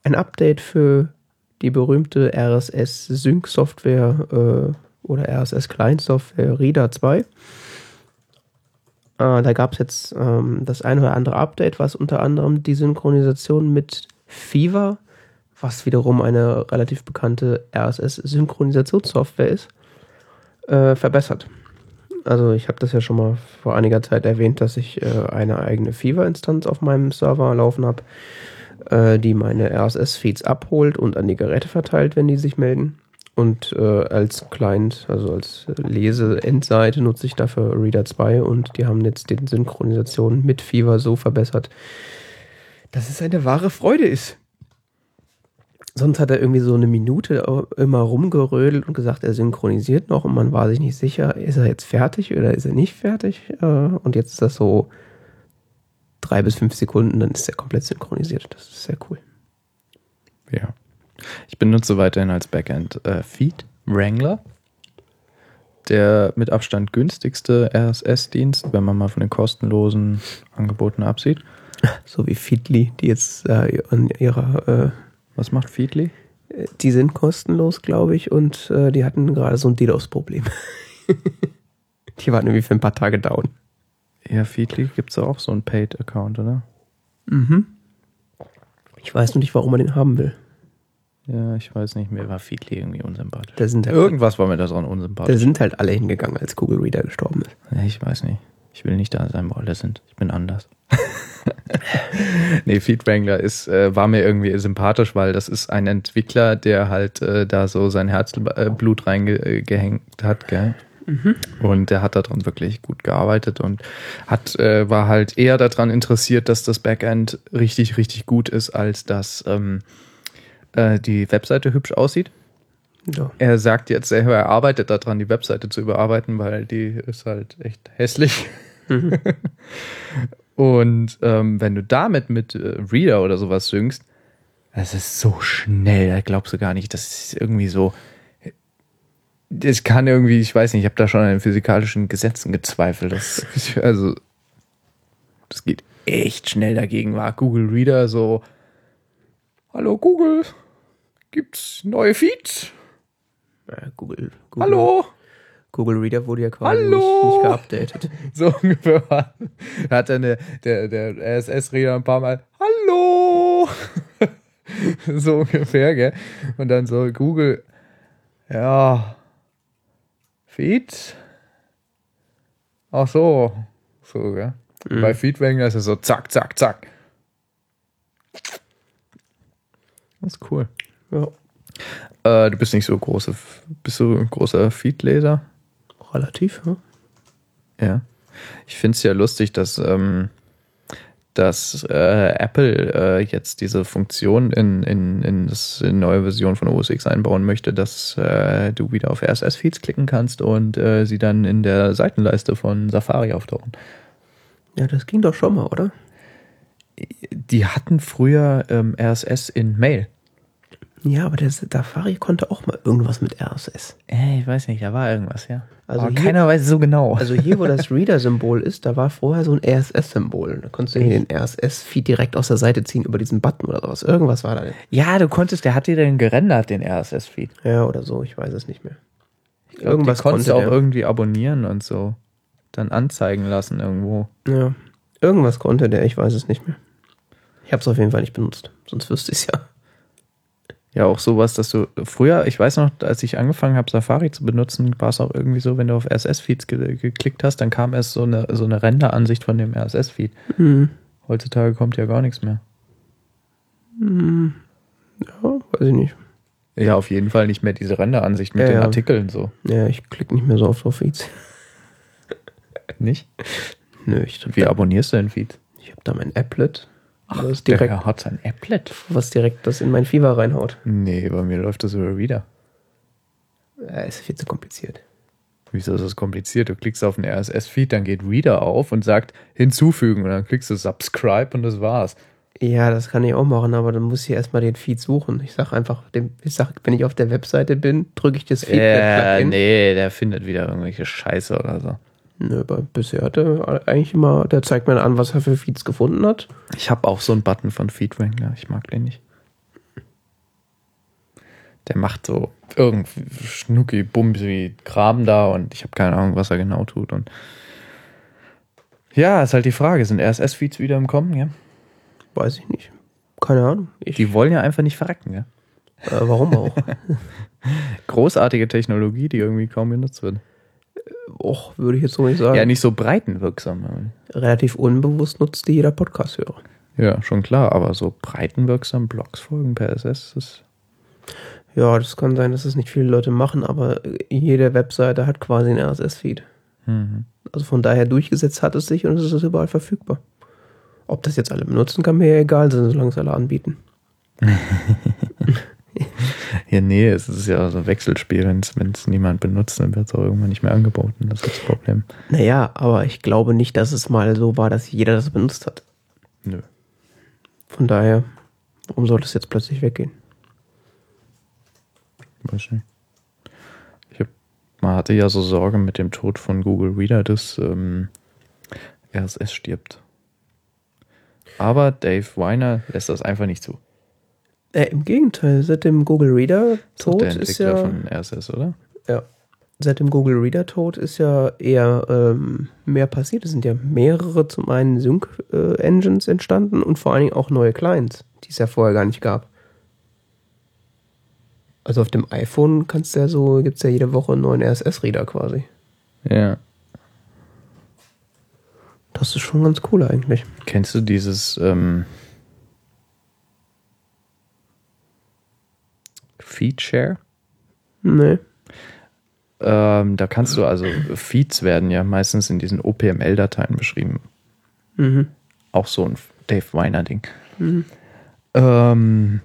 ein Update für die berühmte RSS-Sync-Software äh, oder RSS-Client-Software Reader 2. Äh, da gab es jetzt ähm, das eine oder andere Update, was unter anderem die Synchronisation mit Fever was wiederum eine relativ bekannte RSS-Synchronisationssoftware ist, äh, verbessert. Also ich habe das ja schon mal vor einiger Zeit erwähnt, dass ich äh, eine eigene Fever-Instanz auf meinem Server laufen habe, äh, die meine RSS-Feeds abholt und an die Geräte verteilt, wenn die sich melden. Und äh, als Client, also als Lese-Endseite nutze ich dafür Reader 2 und die haben jetzt die Synchronisation mit Fever so verbessert, dass es eine wahre Freude ist. Sonst hat er irgendwie so eine Minute immer rumgerödelt und gesagt, er synchronisiert noch und man war sich nicht sicher, ist er jetzt fertig oder ist er nicht fertig? Äh, Und jetzt ist das so drei bis fünf Sekunden, dann ist er komplett synchronisiert. Das ist sehr cool. Ja. Ich benutze weiterhin als Backend äh, Feed Wrangler. Der mit Abstand günstigste RSS-Dienst, wenn man mal von den kostenlosen Angeboten absieht. So wie Feedly, die jetzt äh, an ihrer, Was macht Feedly? äh, die sind kostenlos, glaube ich, und äh, die hatten gerade so ein DDoS-Problem. die waren irgendwie für ein paar Tage down. Ja, Feedly gibt es auch so einen Paid-Account, oder? Mhm. Ich weiß nur nicht, warum man den haben will. Ja, ich weiß nicht, mir war Feedly irgendwie unsympathisch. Da sind halt, Irgendwas war mir da dran da unsympathisch. sind halt alle hingegangen, als Google Reader gestorben ist. Ja, ich weiß nicht. Ich will nicht da sein, wo alle sind. Ich bin anders. nee, Feed Wrangler ist, äh, war mir irgendwie sympathisch, weil das ist ein Entwickler, der halt äh, da so sein Herzblut reingehängt hat, gell? Und der hat daran wirklich gut gearbeitet und hat, äh, war halt eher daran interessiert, dass das Backend richtig, richtig gut ist, als dass ähm, äh, die Webseite hübsch aussieht. Ja. Er sagt jetzt, er arbeitet daran, die Webseite zu überarbeiten, weil die ist halt echt hässlich. Und ähm, wenn du damit mit äh, Reader oder sowas synkst, das ist so schnell, da glaubst du gar nicht. Das ist irgendwie so. Das kann irgendwie, ich weiß nicht, ich habe da schon an den physikalischen Gesetzen gezweifelt. Das, also, das geht echt schnell dagegen. War Google Reader so: Hallo Google, gibt's neue Feeds? Ja, Google, Google, Hallo? Google Reader wurde ja quasi nicht, nicht geupdatet. So ungefähr war- hat dann der, der, der RSS-Reader ein paar Mal Hallo! so ungefähr, gell? Und dann so Google, ja, Feed? Ach so, so, gell? Bei Feedwanger ist es so zack, zack, zack. Das ist cool. Ja, Äh, du bist nicht so große, bist du ein großer Feed-Leser? relativ. Ja. Ja. Ich finde es ja lustig, dass, ähm, dass äh, Apple äh, jetzt diese Funktion in, in, in das in neue Version von OS X einbauen möchte, dass äh, du wieder auf RSS-Feeds klicken kannst und äh, sie dann in der Seitenleiste von Safari auftauchen. ja, das ging doch schon mal, oder? Die hatten früher ähm, RSS in Mail. Ja, aber der Safari konnte auch mal irgendwas mit RSS. Äh, ich weiß nicht, da war irgendwas, ja. Also Aber hier- keiner weiß so genau. Also hier, wo das Reader-Symbol ist, da war vorher so ein RSS-Symbol. Da konntest du hier den RSS-Feed direkt aus der Seite ziehen über diesen Button oder sowas. Irgendwas war da. ja, du konntest, der hat dir den gerendert, den RSS-Feed. Ja, oder so, ich weiß es nicht mehr. Irgendwas Irgendwas konntest du konnte auch der. irgendwie abonnieren und so. Dann anzeigen lassen irgendwo. Ja, irgendwas konnte der, ich weiß es nicht mehr. Ich habe es auf jeden Fall nicht benutzt, sonst wüsste ich es ja. Ja, auch sowas, dass du früher, ich weiß noch, als ich angefangen habe, Safari zu benutzen, war es auch irgendwie so, wenn du auf RSS-Feeds ge geklickt hast, dann kam erst so eine, so eine Renderansicht von dem RSS-Feed. Hm. Heutzutage kommt ja gar nichts mehr. Ja, weiß ich nicht. Ja, auf jeden Fall nicht mehr diese Renderansicht mit Ja, den ja. Artikeln so. Ja, ich klicke nicht mehr so oft auf Feeds. Nicht? Nö, ich Wie abonnierst du den Feed? ich hab da mein Applet, was Der direkt, hat sein Applet. was direkt das in mein Fever reinhaut. Nee, bei mir läuft das über Reader. Ja, ist viel zu kompliziert. Wieso ist das kompliziert? Du klickst auf den RSS-Feed, dann geht Reader auf und sagt hinzufügen und dann klickst du Subscribe und das war's. Ja, das kann ich auch machen, aber dann muss ich erstmal den Feed suchen. Ich sag einfach, ich sag, wenn ich auf der Webseite bin, drücke ich das Äh, Feedback-Plugin. nee, der findet wieder irgendwelche Scheiße oder so. Nö, aber bisher hat er eigentlich immer, der zeigt mir an, was er für Feeds gefunden hat. Ich habe auch so einen Button von Feedwrangler. Ich mag den nicht. Der macht so irgendwie schnucki, bumsi Kram da und ich habe keine Ahnung, was er genau tut. Und ja, ist halt die Frage, sind RSS-Feeds wieder im Kommen? Ja? Weiß ich nicht. Keine Ahnung. Ich, Die wollen ja einfach nicht verrecken. Ja? äh, warum auch? Großartige Technologie, die irgendwie kaum benutzt wird. Och, würde ich jetzt so nicht sagen. Ja, nicht so breitenwirksam. Relativ unbewusst nutzt die jeder Podcast-Hörer. Ja, schon klar, aber so breitenwirksam Blogs folgen per SS ist. Ja, das kann sein, dass es nicht viele Leute machen, aber jede Webseite hat quasi einen RSS-Feed. Mhm. Also von daher durchgesetzt hat es sich und es ist überall verfügbar. Ob das jetzt alle benutzen, kann mir ja egal sein, solange es alle anbieten. Ja, nee, es ist ja so ein Wechselspiel. Wenn es niemand benutzt, dann wird es auch irgendwann nicht mehr angeboten. Das ist das Problem. Naja, aber ich glaube nicht, dass es mal so war, dass jeder das benutzt hat. Nö. Von daher, warum soll das jetzt plötzlich weggehen? Weiß nicht. Ich hab, man hatte ja so Sorge mit dem Tod von Google Reader, dass ähm, RSS stirbt. Aber Dave Weiner lässt das einfach nicht zu. Äh, Im Gegenteil, seit dem Google Reader Ist Tod ist Entwickler ja, von RSS, oder? ja. Seit dem Google Reader Tod ist ja eher ähm, mehr passiert. Es sind ja mehrere zum einen Sync-Engines entstanden und vor allen Dingen auch neue Clients, die es ja vorher gar nicht gab. Also auf dem iPhone kannst du ja so, gibt es ja jede Woche einen neuen RSS-Reader quasi. Ja. Das ist schon ganz cool eigentlich. Kennst du dieses ähm, Feedshare? Nee. Ähm, da kannst du also, Feeds werden ja meistens in diesen OPML-Dateien beschrieben. Mhm. Auch so ein Dave Weiner-Ding. Ähm,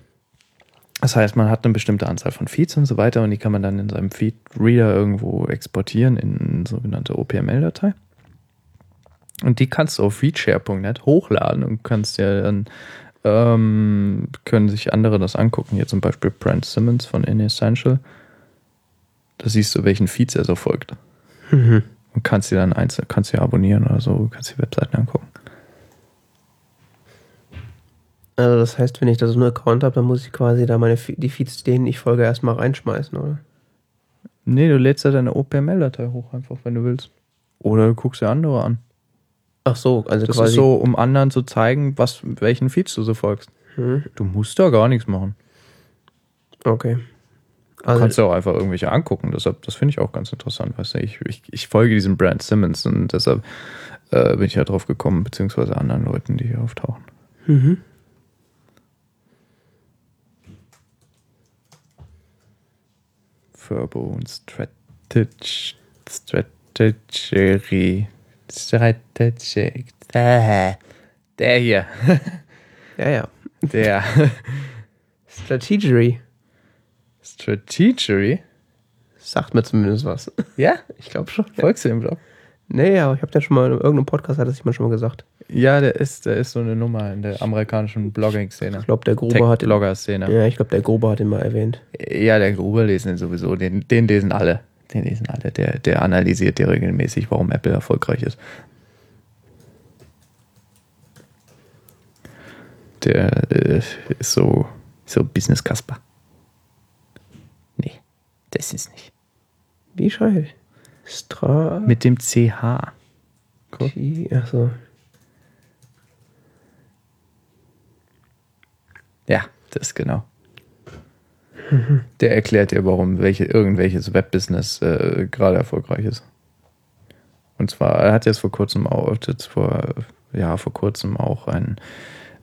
Das heißt, man hat eine bestimmte Anzahl von Feeds und so weiter und die kann man dann in seinem Feed-Reader irgendwo exportieren in eine sogenannte OPML-Datei. Und die kannst du auf feedshare.net hochladen und kannst ja dann, ähm, können sich andere das angucken. Hier zum Beispiel Brent Simmons von InEssential. Da siehst du, welchen Feeds er so folgt. Mhm. Und kannst dir dann einzeln, kannst dir abonnieren oder so, kannst die Webseiten angucken. Also das heißt, wenn ich da so einen Account habe, dann muss ich quasi da meine die Feeds, denen ich folge, erstmal reinschmeißen, oder? Nee, du lädst ja deine OPML-Datei hoch einfach, wenn du willst. Oder du guckst dir andere an. Ach so, also Das quasi. ist so, um anderen zu zeigen, was, welchen Feeds du so folgst. Hm, Du musst da gar nichts machen. okay. Du Also, kannst ja auch einfach irgendwelche angucken. Deshalb, das finde ich auch ganz interessant. Weißt du, ich, ich, ich folge diesem Brand Simmons und deshalb äh, bin ich ja drauf gekommen, beziehungsweise anderen Leuten, die hier auftauchen. mhm. Furbo und Strategy. Strategy. Strategy. Äh, Der hier. Ja, ja. Der. Strategery. Strategy. Sagt mir zumindest was. Ja? Ich glaube schon. Folgst du dem Blog? Nee, aber ich habe ja schon mal in irgendeinem Podcast hat das jemand schon mal gesagt. Ja, der ist, der ist so eine Nummer in der amerikanischen Blogging-Szene. Ich glaube, der Gruber hat den, Tech-Blogger-Szene. Ja, ich glaube, der Gruber hat ihn mal erwähnt. Ja, der Gruber lesen den sowieso. Den, den lesen alle. Den lesen alle. Der, der analysiert dir regelmäßig, warum Apple erfolgreich ist. Der äh, ist so, so Business Kasper. Nee, das ist nicht. Wie scheiße. Stra. Mit dem CH. Guck. Achso. Ja, das genau. Der erklärt dir, warum welche, irgendwelches Webbusiness äh, gerade erfolgreich ist. Und zwar, er hat jetzt vor kurzem auch, jetzt vor, ja, vor kurzem auch ein,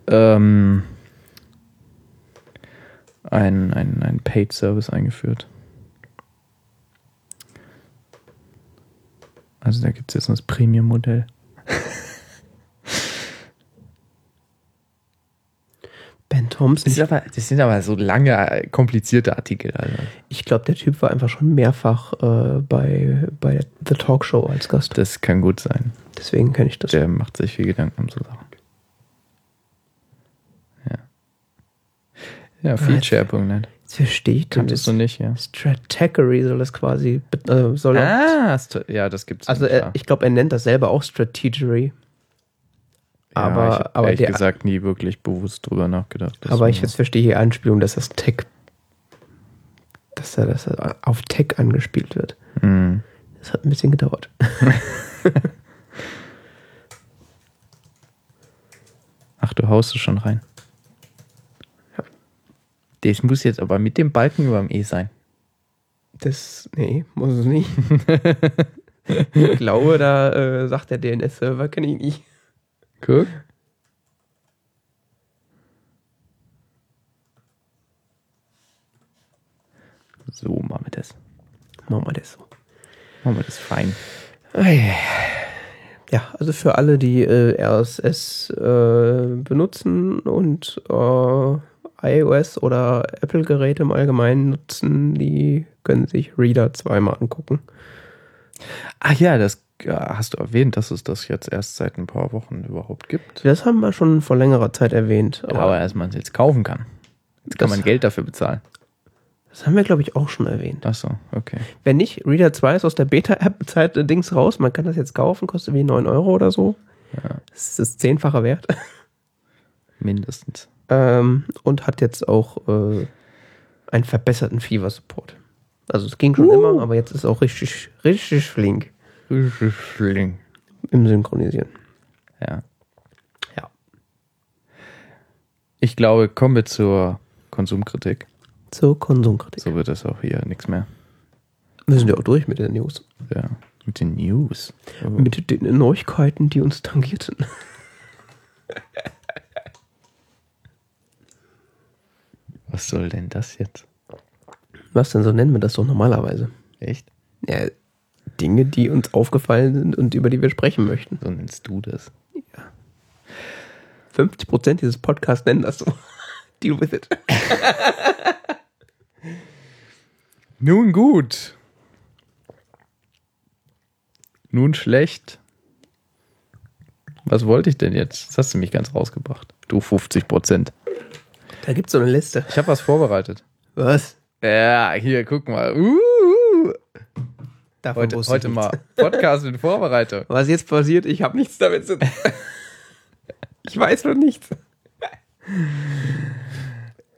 ähm, ein, ein, ein Paid-Service eingeführt. Also da gibt es jetzt noch das Premium-Modell. Thompson. Das, ist aber, das sind aber so lange, äh, komplizierte Artikel. Also. Ich glaube, der Typ war einfach schon mehrfach äh, bei, bei The Talk Show als Gast. Das kann gut sein. Deswegen kenne ich das. Der macht sich viel Gedanken um so Sachen. Ja. Ja, Feedshare.net. Jetzt verstehe ich Kanntest du nicht, ja? Strategery soll das quasi. Äh, soll Ah, ja, das gibt's. also er, ich glaube, er nennt das selber auch Strategery. Aber- ja, ich aber ehrlich der- gesagt nie wirklich bewusst drüber nachgedacht. Aber ich jetzt verstehe die Anspielung, dass das Tech. Dass er, dass er auf Tech angespielt wird. Hm. Das hat ein bisschen gedauert. Ach, du haust es schon rein. Das muss jetzt aber mit dem Balken über dem E sein. Das. Nee, muss es nicht. ich glaube, da äh, sagt der DNS-Server, kenne ich nicht. Guck. So machen wir das. Machen wir das so. Machen wir das fein. Ja, also für alle, die äh, RSS äh, benutzen und äh, iOS oder Apple-Geräte im Allgemeinen nutzen, die können sich Reader zweimal angucken. Ach ja, das hast du erwähnt, dass es das jetzt erst seit ein paar Wochen überhaupt gibt. Das haben wir schon vor längerer Zeit erwähnt. Aber, aber erst man es jetzt kaufen kann. Jetzt kann man Geld dafür bezahlen. das haben wir, glaube ich, auch schon erwähnt. Ach so, okay. Wenn nicht, Reader 2 ist aus der Beta-App Zeit äh, Dings raus. Man kann das jetzt kaufen, kostet wie 9 Euro oder so. Ja. Das ist das zehnfache wert. Mindestens. ähm, und hat jetzt auch äh, einen verbesserten Fever-Support. Also es ging schon immer, aber jetzt ist auch richtig, richtig flink. Im Synchronisieren. Ja. Ja. Ich glaube, kommen wir zur Konsumkritik. Zur Konsumkritik. So wird das auch hier nichts mehr. Wir sind ja auch durch mit den News. Ja. Mit den News. Oh. Mit den Neuigkeiten, die uns tangierten. Was soll denn das jetzt? Was denn, so nennen wir das doch normalerweise. Echt? Ja, Dinge, die uns aufgefallen sind und über die wir sprechen möchten. So nennst du das. 50% dieses Podcasts nennen das so. Deal with it. Nun gut. Nun schlecht. Was wollte ich denn jetzt? Das hast du mich ganz rausgebracht. Du 50 Prozent. Da gibt's so eine Liste. Ich habe was vorbereitet. Was? Ja, hier, guck mal. Uh, Davon heute heute nichts. mal Podcast in Vorbereitung. Was jetzt passiert, ich habe nichts damit zu tun. ich weiß noch nichts.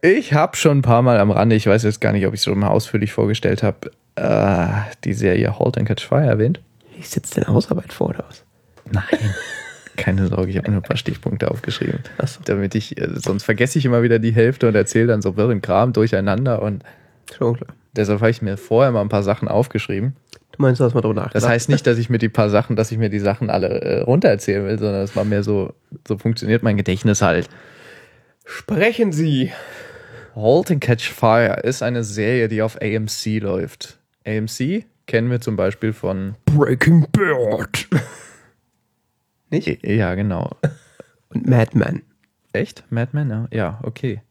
Ich habe schon ein paar Mal am Rande, ich weiß jetzt gar nicht, ob ich es schon mal ausführlich vorgestellt habe, äh, die Serie Halt and Catch Fire erwähnt. Ich sitze denn Hausarbeit vor oder was? Nein. Keine Sorge, ich habe nur ein paar Stichpunkte aufgeschrieben. So. Damit ich, äh, sonst vergesse ich immer wieder die Hälfte und erzähle dann so wirren Kram durcheinander und Schon klar. Deshalb habe ich mir vorher mal ein paar Sachen aufgeschrieben. Du meinst, du hast mal drüber nachgedacht? Das heißt nicht, dass ich mir die paar Sachen, dass ich mir die Sachen alle äh, runtererzählen will, sondern es war mehr so, so funktioniert mein Gedächtnis halt. Sprechen Sie. Halt and Catch Fire ist eine Serie, die auf AMC läuft. AMC kennen wir zum Beispiel von. Breaking Bad. Nicht? Ja, genau. Und Madman. Echt? Mad Men? Ja, Ja, okay.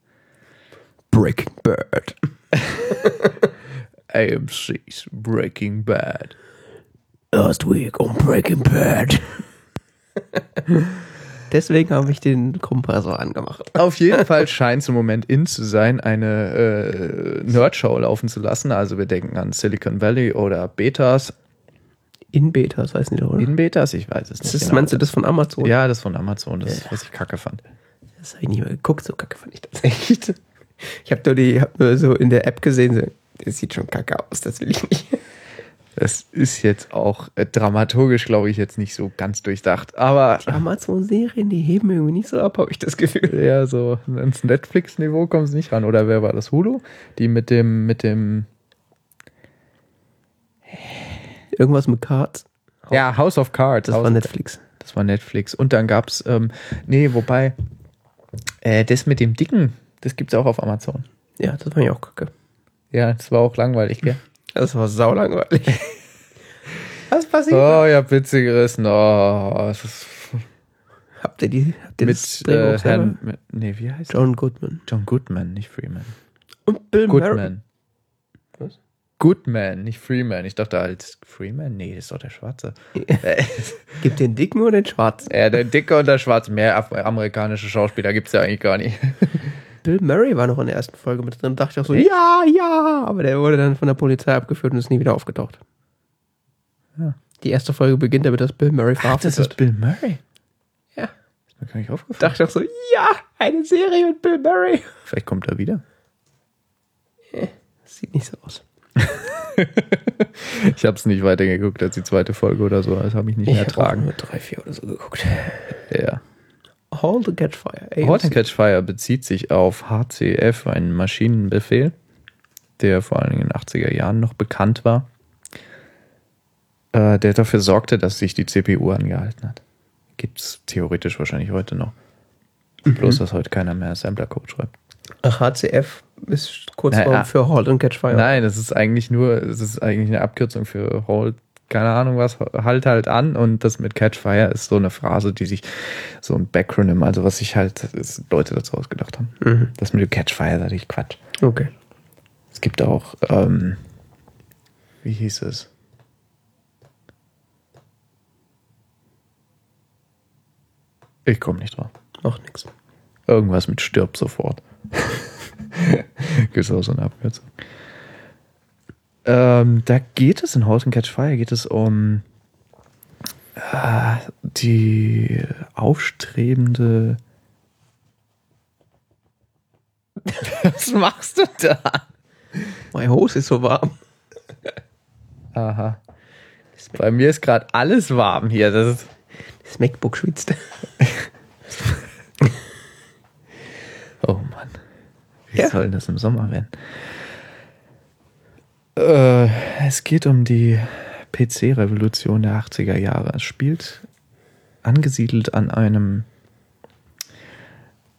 Breaking Bad. AMC's Breaking Bad. Last week on Breaking Bad. Deswegen habe ich den Kompressor angemacht. Auf jeden Fall scheint es im Moment in zu sein, eine äh, Nerdshow laufen zu lassen. Also wir denken an Silicon Valley oder Betas. In Beta, das heißt nicht, oder? In Betas? Ich weiß es nicht. das ist, genau. meinst du das von Amazon? Ja, das von Amazon, das was ich kacke fand. Das habe ich nicht mehr geguckt, so kacke fand ich das echt. Ich habe nur, die- hab nur so in der App gesehen, so, das sieht schon kacke aus, das will ich nicht. Das ist jetzt auch äh, dramaturgisch, glaube ich, jetzt nicht so ganz durchdacht. Aber Die Amazon-Serien, die heben irgendwie nicht so ab, habe ich das Gefühl. ja, so ins Netflix-Niveau kommt es nicht ran. Oder wer war das? Hulu? Die mit dem, mit dem, Irgendwas mit Cards. ja, House of Cards. Das House war Netflix. Das war Netflix. Und dann gab's, ähm, nee, wobei, äh, das mit dem Dicken, das gibt's auch auf Amazon. Ja, das fand ich auch kacke. Ja, das war auch langweilig, gell? Das war saulangweilig. Was passiert? Oh, ja, Witze gerissen. Oh, es ist Habt ihr die habt ihr das mit, äh? Herrn, mit, nee, wie heißt? John Goodman. John Goodman, nicht Freeman. Und Bill. Goodman. Was? Goodman, nicht Freeman. Ich dachte halt, Freeman? Nee, das ist doch der Schwarze. Gibt den dicken oder den schwarzen? ja, der Dicke und der Schwarze. Mehr amerikanische Schauspieler gibt's ja eigentlich gar nicht. Bill Murray war noch in der ersten Folge mit drin. Dachte ich auch so, ja, ja. Aber der wurde dann von der Polizei abgeführt und ist nie wieder aufgetaucht. Ja. Die erste Folge beginnt damit, dass Bill Murray verhaftet wird. Bill Murray. Ja. Ist mir gar nicht aufgefallen. Dachte ich auch so, ja, eine Serie mit Bill Murray. Vielleicht kommt er wieder. Sieht nicht so aus. Ich habe es nicht weitergeguckt als die zweite Folge oder so. Das habe ich nicht mehr hab auch ertragen. nur drei, vier oder so geguckt. Ja. All the Catch Fire. AMC. Halt and Catch Fire bezieht sich auf HCF, einen Maschinenbefehl, der vor allen Dingen in den 80er Jahren noch bekannt war, äh, der dafür sorgte, dass sich die CPU angehalten hat. Gibt es theoretisch wahrscheinlich heute noch. Bloß, dass heute keiner mehr Assembler-Code schreibt. Ach, HCF ist Kurzform Naja. für Halt and Catch Fire. Nein, das ist eigentlich nur, es ist eigentlich eine Abkürzung für Hold, keine Ahnung was, halt halt an und das mit Catchfire ist so eine Phrase, die sich, so ein Backronym, also was sich halt Leute dazu ausgedacht haben. Mhm. Das mit dem Catchfire, da ich Quatsch. Okay. Es gibt auch, ähm, wie hieß es? Ich komme nicht drauf. Macht nichts. Irgendwas mit stirb sofort. Gibt es auch so eine Abkürzung. Ähm, da geht es in Halt and Catch Fire, geht es um äh, die aufstrebende. Was machst du da? Meine Hose ist so warm. Aha. Bei mir ist gerade alles warm hier. Das ist, Das MacBook schwitzt. oh Mann. Wie Ja. soll denn das im Sommer werden? Äh, es geht um die PC-Revolution der 80er Jahre. Es spielt angesiedelt an einem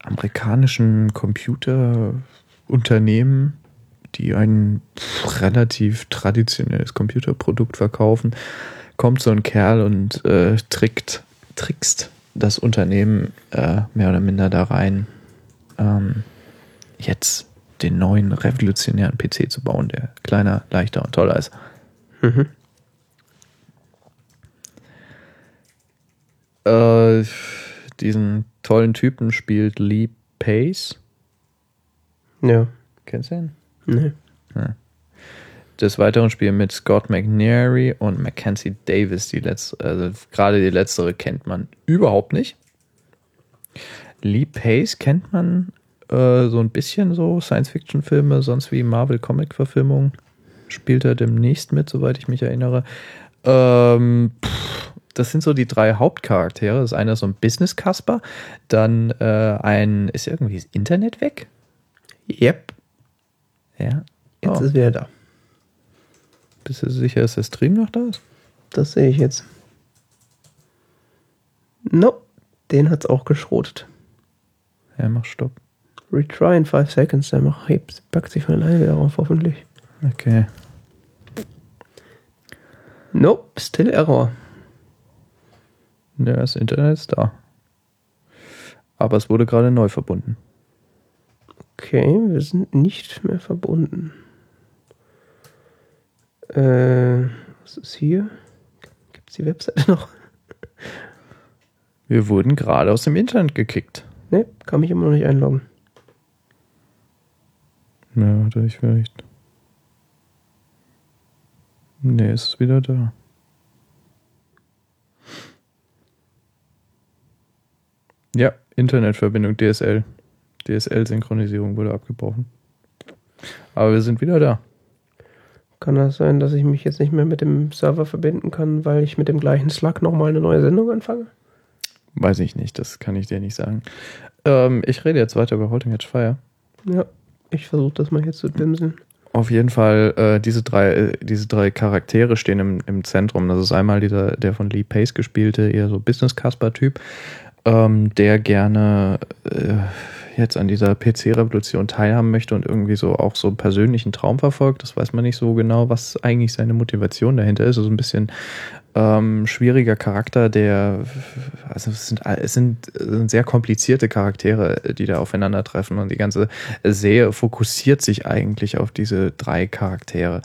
amerikanischen Computerunternehmen, die ein relativ traditionelles Computerprodukt verkaufen, kommt so ein Kerl und äh, trickt, trickst das Unternehmen äh, mehr oder minder da rein, ähm, jetzt den neuen revolutionären PC zu bauen, der kleiner, leichter und toller ist. Mhm. Äh, diesen tollen Typen spielt Lee Pace. Ja. Kennst du ihn? Nee. Des Weiteren spielen mit Scott McNary und Mackenzie Davis die letzte, also gerade die letztere kennt man überhaupt nicht. Lee Pace kennt man äh, so ein bisschen so Science-Fiction-Filme, sonst wie Marvel-Comic-Verfilmungen. Spielt er demnächst mit, soweit ich mich erinnere. Ähm, pff, das sind so die drei Hauptcharaktere. Das eine ist so ein Business-Kasper, dann äh, ein, ist irgendwie das Internet weg? Yep. Ja. Jetzt Oh. ist wieder da. Bist du sicher, dass der Stream noch da ist? Das sehe ich jetzt. Nope. Den hat's auch geschrotet. Ja, mach Stopp. Retry in 5 seconds. Der macht, hebt, packt sich von alleine wieder auf, hoffentlich. Okay. Nope. Still Error. Ja, das Internet ist da. Aber es wurde gerade neu verbunden. Okay, wir sind nicht mehr verbunden. Äh, was ist hier? Gibt's die Webseite noch? Wir wurden gerade aus dem Internet gekickt. Ne, kann mich immer noch nicht einloggen. Ja, hatte ich vielleicht. Es ist wieder da. Ja, Internetverbindung DSL. DSL-Synchronisierung wurde abgebrochen. Aber wir sind wieder da. Kann das sein, dass ich mich jetzt nicht mehr mit dem Server verbinden kann, weil ich mit dem gleichen Slug nochmal eine neue Sendung anfange? Weiß ich nicht, das kann ich dir nicht sagen. Ähm, ich rede jetzt weiter über Holding Edge Fire. Ja, ich versuche das mal hier zu dimsen. Auf jeden Fall, äh, diese, drei, äh, diese drei Charaktere stehen im, im Zentrum. Das ist einmal dieser, der von Lee Pace gespielte, eher so Business-Casper-Typ, ähm, der gerne äh, jetzt an dieser PC-Revolution teilhaben möchte und irgendwie so auch so einen persönlichen Traum verfolgt. Das weiß man nicht so genau, was eigentlich seine Motivation dahinter ist. Also ein bisschen ähm, schwieriger Charakter, der, also es sind, es sind, sehr komplizierte Charaktere, die da aufeinandertreffen und die ganze Serie fokussiert sich eigentlich auf diese drei Charaktere.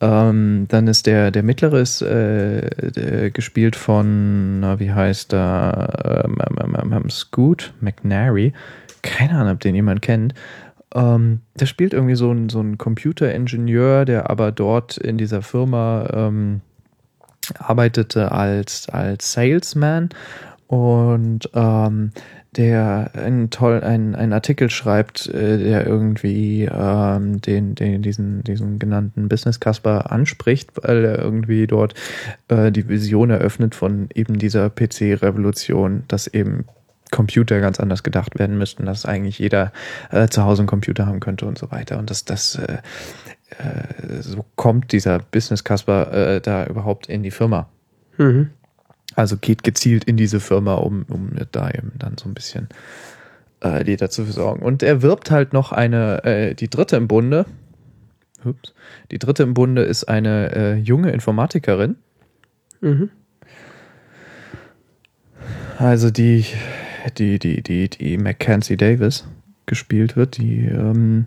Ähm, dann ist der, der mittlere ist äh, der, gespielt von, na, wie heißt er, ähm, ähm, ähm, Scoot McNary. Keine Ahnung, ob den jemand kennt. Ähm, der spielt irgendwie so ein, so ein Computeringenieur, der aber dort in dieser Firma ähm, arbeitete als, als Salesman und ähm, der einen toll einen, einen Artikel schreibt, äh, der irgendwie ähm, den, den diesen diesen genannten Business Casper anspricht, weil er irgendwie dort äh, die Vision eröffnet von eben dieser PC-Revolution, dass eben Computer ganz anders gedacht werden müssten, dass eigentlich jeder äh, zu Hause einen Computer haben könnte und so weiter. Und dass das äh, äh, so kommt dieser Business Casper äh, da überhaupt in die Firma. Mhm. Also geht gezielt in diese Firma, um, um da eben dann so ein bisschen äh, die dazu versorgen. Und er wirbt halt noch eine, äh, die dritte im Bunde. Ups. Die dritte im Bunde ist eine äh, junge Informatikerin. Mhm. Also die, die, die, die, die Mackenzie Davis gespielt wird, die ähm,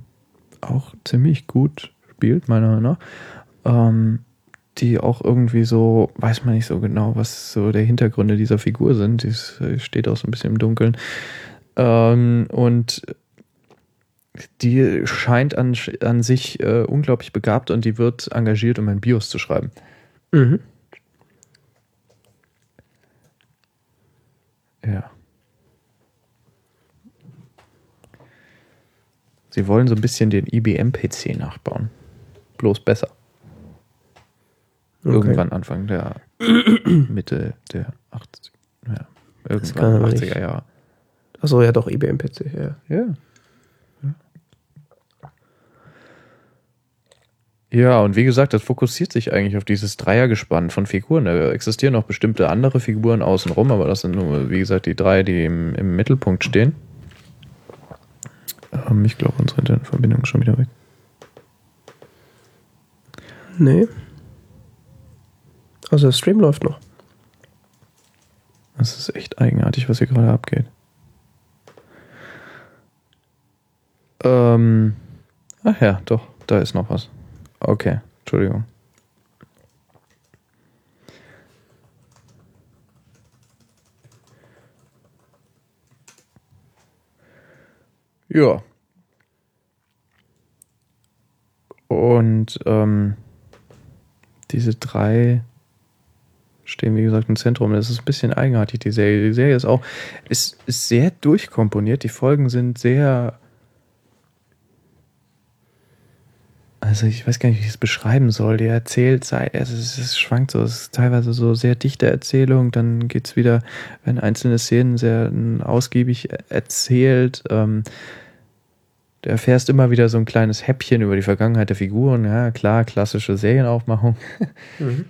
auch ziemlich gut spielt, meiner Meinung nach. Ähm, die auch irgendwie so, weiß man nicht so genau, was so der Hintergründe dieser Figur sind. Die steht auch so ein bisschen im Dunkeln. Ähm, und die scheint an, an sich äh, unglaublich begabt und die wird engagiert, um ein BIOS zu schreiben. Mhm. Ja. Sie wollen so ein bisschen den IBM-PC nachbauen. Bloß besser. Okay. Irgendwann Anfang der Mitte der 80 ja, irgendwann aber 80er nicht. Jahre. Achso, ja doch, IBM-PC, ja. Ja. Ja, und wie gesagt, das fokussiert sich eigentlich auf dieses Dreiergespann von Figuren. Da existieren noch bestimmte andere Figuren außenrum, aber das sind nur, wie gesagt, die drei, die im, im Mittelpunkt stehen. Ähm, ich glaube, unsere Internetverbindung ist schon wieder weg. Nee. Also der Stream läuft noch. Das ist echt eigenartig, was hier gerade abgeht. Ähm, Ach ja, doch, da ist noch was. Okay, Entschuldigung. Ja. Und ähm, diese drei stehen, wie gesagt, im Zentrum. Das ist ein bisschen eigenartig, die Serie. Die Serie ist auch, ist, ist sehr durchkomponiert. Die Folgen sind sehr. Also ich weiß gar nicht, wie ich es beschreiben soll. Die erzählt, sei, also es, es schwankt so, es ist teilweise so sehr dichte Erzählung, dann geht es wieder, wenn einzelne Szenen sehr ausgiebig erzählt. Ähm, Du erfährst immer wieder so ein kleines Häppchen über die Vergangenheit der Figuren. Ja, klar, klassische Serienaufmachung. Mhm.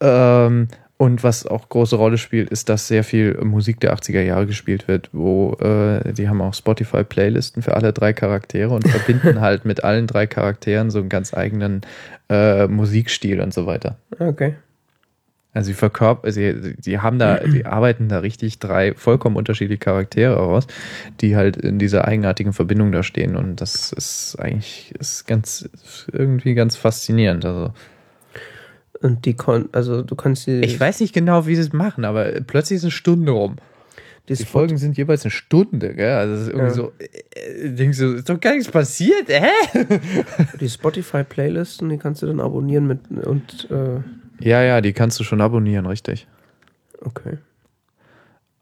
ähm, und was auch große Rolle spielt, ist, dass sehr viel Musik der 80er Jahre gespielt wird, wo äh, die haben auch Spotify-Playlisten für alle drei Charaktere und verbinden halt mit allen drei Charakteren so einen ganz eigenen äh, Musikstil und so weiter. Okay. Also sie verkörpern, sie, die haben da, die arbeiten da richtig drei vollkommen unterschiedliche Charaktere aus, die halt in dieser eigenartigen Verbindung da stehen. Und das ist eigentlich ist ganz irgendwie ganz faszinierend. Also. Und die kon also du kannst die. Ich weiß nicht genau, wie sie es machen, aber plötzlich ist eine Stunde rum. Die, die Folgen sind jeweils eine Stunde, gell? Also es ist irgendwie ja. so, äh, denkst du, ist doch gar nichts passiert, hä? Die Spotify-Playlisten, die kannst du dann abonnieren mit und äh ja, ja, die kannst du schon abonnieren, richtig. Okay.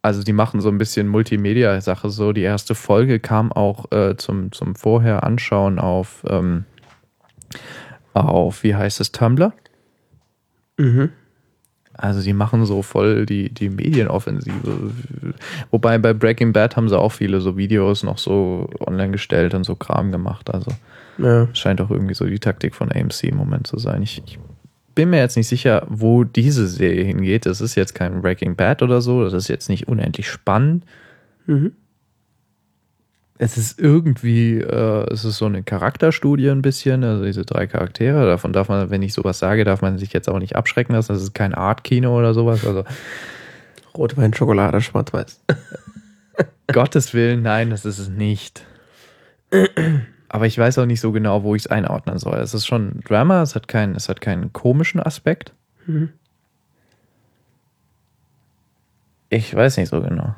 Also die machen so ein bisschen Multimedia-Sache so. Die erste Folge kam auch äh, zum, zum Vorher anschauen auf, ähm, auf, wie heißt es, Tumblr? Mhm. Also die machen so voll die, die Medienoffensive. Wobei bei Breaking Bad haben sie auch viele so Videos noch so online gestellt und so Kram gemacht. Also ja. scheint auch irgendwie so die Taktik von AMC im Moment zu sein. Ich, ich bin mir jetzt nicht sicher, wo diese Serie hingeht. Das ist jetzt kein Breaking Bad oder so. Das ist jetzt nicht unendlich spannend. Mhm. Es ist irgendwie, äh, es ist so eine Charakterstudie ein bisschen, also diese drei Charaktere. Davon darf man, wenn ich sowas sage, darf man sich jetzt auch nicht abschrecken lassen. Das ist kein Art-Kino oder sowas. Also Rotwein, Schokolade, Schwarz-Weiß. Gottes Willen, nein, das ist es nicht. aber ich weiß auch nicht so genau, wo ich es einordnen soll. Es ist schon Drama, es hat keinen, es hat keinen komischen Aspekt. Mhm. Ich weiß nicht so genau.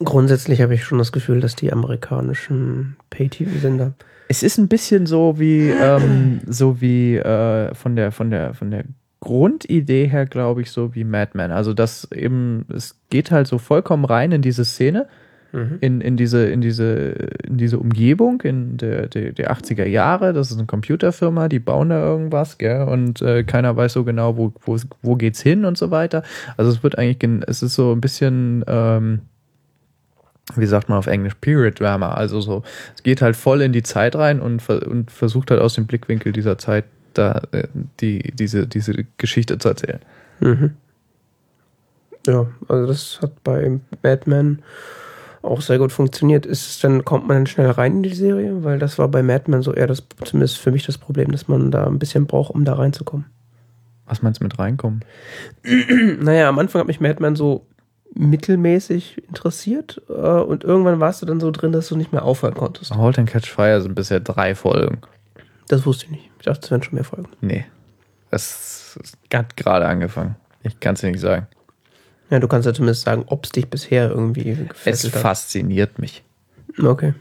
Grundsätzlich habe ich schon das Gefühl, dass die amerikanischen Pay-TV-Sender. Es ist ein bisschen so wie, ähm, so wie äh, von der, von der, von der Grundidee her, glaube ich, so wie Mad Men. Also das eben, es geht halt so vollkommen rein in diese Szene mhm. in, in, diese, in, diese, in diese Umgebung in der, der, der 80er Jahre. Das ist eine Computerfirma, die bauen da irgendwas, gell? Und äh, keiner weiß so genau, wo, wo, wo geht's hin und so weiter. Also es wird eigentlich, es ist so ein bisschen, ähm, wie sagt man auf Englisch, Period Drama. Also so, es geht halt voll in die Zeit rein und, und versucht halt aus dem Blickwinkel dieser Zeit da äh, die, diese, diese Geschichte zu erzählen. Mhm. Ja, also das hat bei Batman auch sehr gut funktioniert. Ist es dann, kommt man dann schnell rein in die Serie? Weil das war bei Mad Men so eher das, zumindest für mich das Problem, dass man da ein bisschen braucht, um da reinzukommen. Was meinst du mit reinkommen? naja, am Anfang hat mich Mad Men so mittelmäßig interessiert äh, und irgendwann warst du dann so drin, dass du nicht mehr aufhören konntest. Halt and Catch Fire sind bisher drei Folgen. Das wusste ich nicht. Ich dachte, es wären schon mehr Folgen. Nee. Es hat gerade angefangen. Ich kann es dir nicht sagen. Ja, du kannst ja zumindest sagen, ob es dich bisher irgendwie gefesselt es hat. Es fasziniert mich. Okay.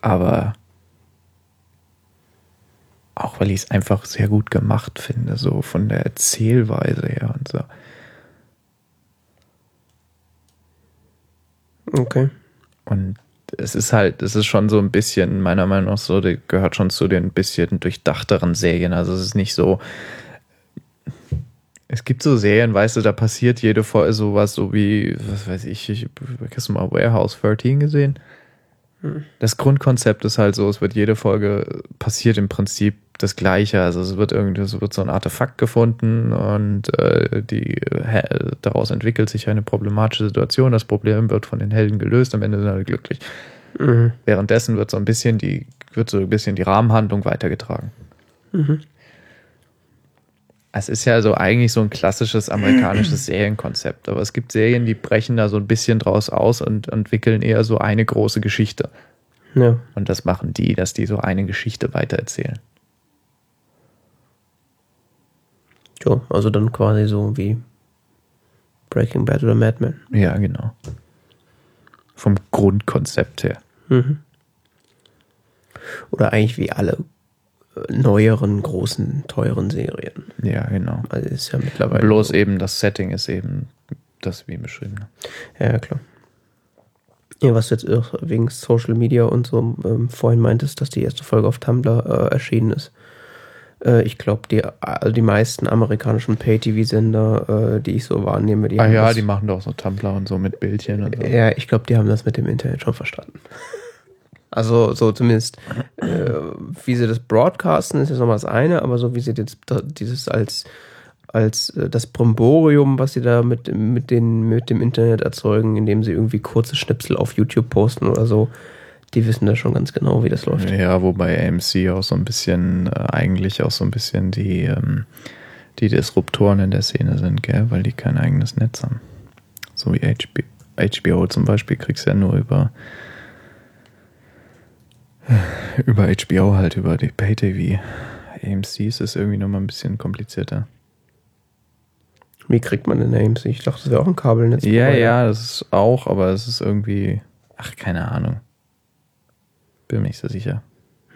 Aber auch weil ich es einfach sehr gut gemacht finde, so von der Erzählweise her und so. Okay. Und es ist halt, es ist schon so ein bisschen, meiner Meinung nach so, gehört schon zu den bisschen durchdachteren Serien. Also es ist nicht so, es gibt so Serien, weißt du, da passiert jede Folge sowas, so wie, was weiß ich, ich du mal Warehouse 13 gesehen? Hm. Das Grundkonzept ist halt so, es wird jede Folge passiert im Prinzip das Gleiche. Also es wird irgendwie, es wird so ein Artefakt gefunden und äh, die, äh, daraus entwickelt sich eine problematische Situation. Das Problem wird von den Helden gelöst, am Ende sind alle glücklich. Mhm. Währenddessen wird so ein bisschen die, wird so ein bisschen die Rahmenhandlung weitergetragen. Mhm. Es ist ja so eigentlich so ein klassisches amerikanisches Serienkonzept, aber es gibt Serien, die brechen da so ein bisschen draus aus und entwickeln eher so eine große Geschichte. Ja. Und das machen die, dass die so eine Geschichte weitererzählen. Ja, also dann quasi so wie Breaking Bad oder Mad Men. Ja, genau. Vom Grundkonzept her. Mhm. Oder eigentlich wie alle neueren, großen, teuren Serien. Ja, genau. Also ist ja mittlerweile. Bloß so. eben das Setting ist eben das wie beschrieben. ne? Ja, klar. Ja, was jetzt auch wegen Social Media und so ähm, vorhin meintest, dass die erste Folge auf Tumblr äh, erschienen ist. Äh, ich glaube, die, also die meisten amerikanischen Pay-TV-Sender, äh, die ich so wahrnehme, die Ah ja, das, die machen doch so Tumblr und so mit Bildchen und so. Ja, ich glaube, die haben das mit dem Internet schon verstanden. Also so zumindest, äh, wie sie das broadcasten, ist jetzt nochmal das eine, aber so wie sie jetzt dieses als, als äh, das Bromborium, was sie da mit, mit, den, mit dem Internet erzeugen, indem sie irgendwie kurze Schnipsel auf YouTube posten oder so, die wissen da schon ganz genau, wie das läuft. Ja, wobei AMC auch so ein bisschen, äh, eigentlich auch so ein bisschen die, ähm, die Disruptoren in der Szene sind, gell? weil die kein eigenes Netz haben. So wie HBO, HBO zum Beispiel kriegst du ja nur über, über HBO halt, über die Pay-TV. AMC ist es irgendwie nochmal ein bisschen komplizierter. Wie kriegt man denn AMC? Ich dachte, das wäre auch ein Kabelnetz. Ja, ja, das ist auch, aber es ist irgendwie, ach, keine Ahnung. Bin mir nicht so sicher.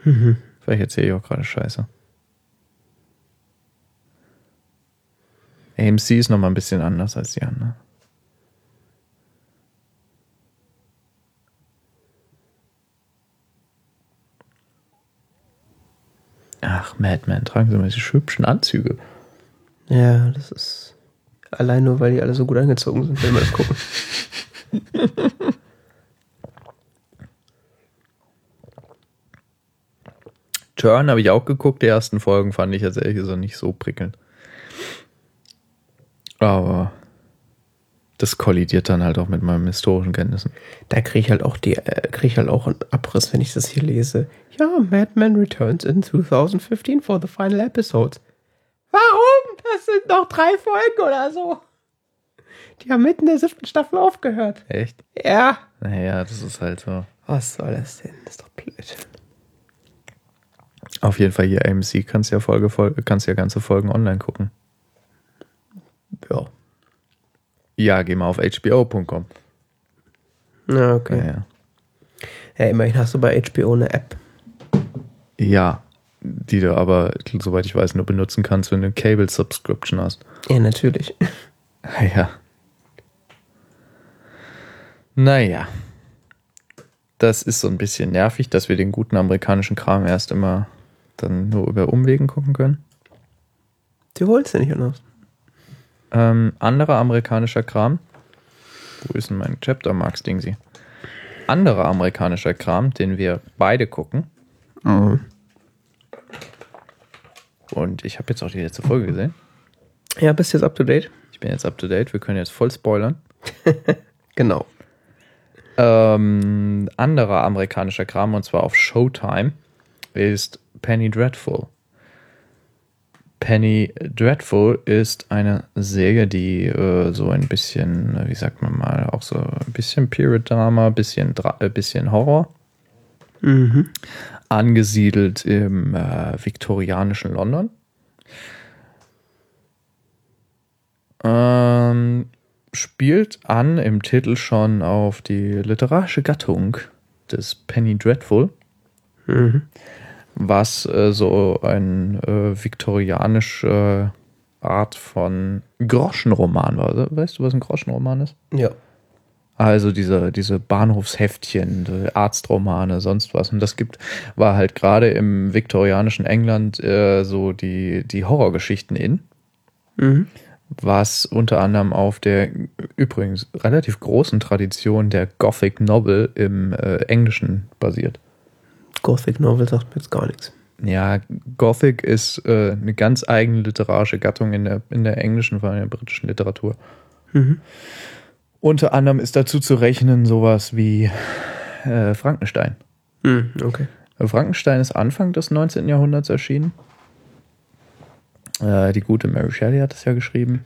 Mhm. Vielleicht erzähle ich auch gerade Scheiße. AMC ist nochmal ein bisschen anders als die anderen. Ach, Madman, tragen Sie mal diese hübschen Anzüge. Ja, das ist allein nur, weil die alle so gut angezogen sind, wenn wir das gucken. Turn habe ich auch geguckt, die ersten Folgen fand ich jetzt ehrlich gesagt nicht so prickelnd. Aber das kollidiert dann halt auch mit meinen historischen Kenntnissen. Da kriege ich halt auch die, äh, krieg ich halt auch einen Abriss, wenn ich das hier lese. Ja, Mad Men returns in 2015 for the final episode. Warum? Das sind noch drei Folgen oder so. Die haben mitten in der siebten Staffel aufgehört. Echt? Ja. Naja, das ist halt so. Was soll das denn? Das ist doch blöd. Auf jeden Fall hier AMC kannst ja Folge, Folge kannst ja ganze Folgen online gucken. Ja. Ja, geh mal auf hbo.com. Na, okay. Ja, ja. Ja, immerhin hast du bei HBO eine App. ja, die du aber, soweit ich weiß, nur benutzen kannst, wenn du eine Cable Subscription hast. Ja, natürlich. Ah, Ja. Naja. Das ist so ein bisschen nervig, dass wir den guten amerikanischen Kram erst immer dann nur über Umwegen gucken können. Du wolltest ja nicht anders. Ähm, anderer amerikanischer Kram. Wo ist denn mein Chapter Marks Dingsy? Anderer amerikanischer Kram, den wir beide gucken. Und ich habe jetzt auch die letzte Folge gesehen. Ja, bist jetzt up to date? Ich bin jetzt up to date. Wir können jetzt voll spoilern. Genau. Ähm, anderer amerikanischer Kram, und zwar auf Showtime, ist Penny Dreadful. Penny Dreadful ist eine Serie, die äh, so ein bisschen, wie sagt man mal, auch so ein bisschen Period-Drama, bisschen, Dra äh, bisschen Horror, Mhm. angesiedelt im äh, viktorianischen London. Ähm, spielt an im Titel schon auf die literarische Gattung des Penny Dreadful, Mhm. Was äh, so ein äh, viktorianische Art von Groschenroman war. Weißt du, was ein Groschenroman ist? Ja. Also diese, diese Bahnhofsheftchen, die Arztromane, sonst was. Und das gibt, war halt gerade im viktorianischen England äh, so die, die Horrorgeschichten in, Mhm. was unter anderem auf der übrigens relativ großen Tradition der Gothic Novel im äh, Englischen basiert. Gothic Novel sagt mir jetzt gar nichts. Ja, Gothic ist äh, eine ganz eigene literarische Gattung in der, in der englischen, vor allem in der britischen Literatur. Mhm. Unter anderem ist dazu zu rechnen sowas wie äh, Frankenstein. Mhm, okay. Frankenstein ist Anfang des 19. Jahrhunderts erschienen. Äh, die gute Mary Shelley hat es ja geschrieben.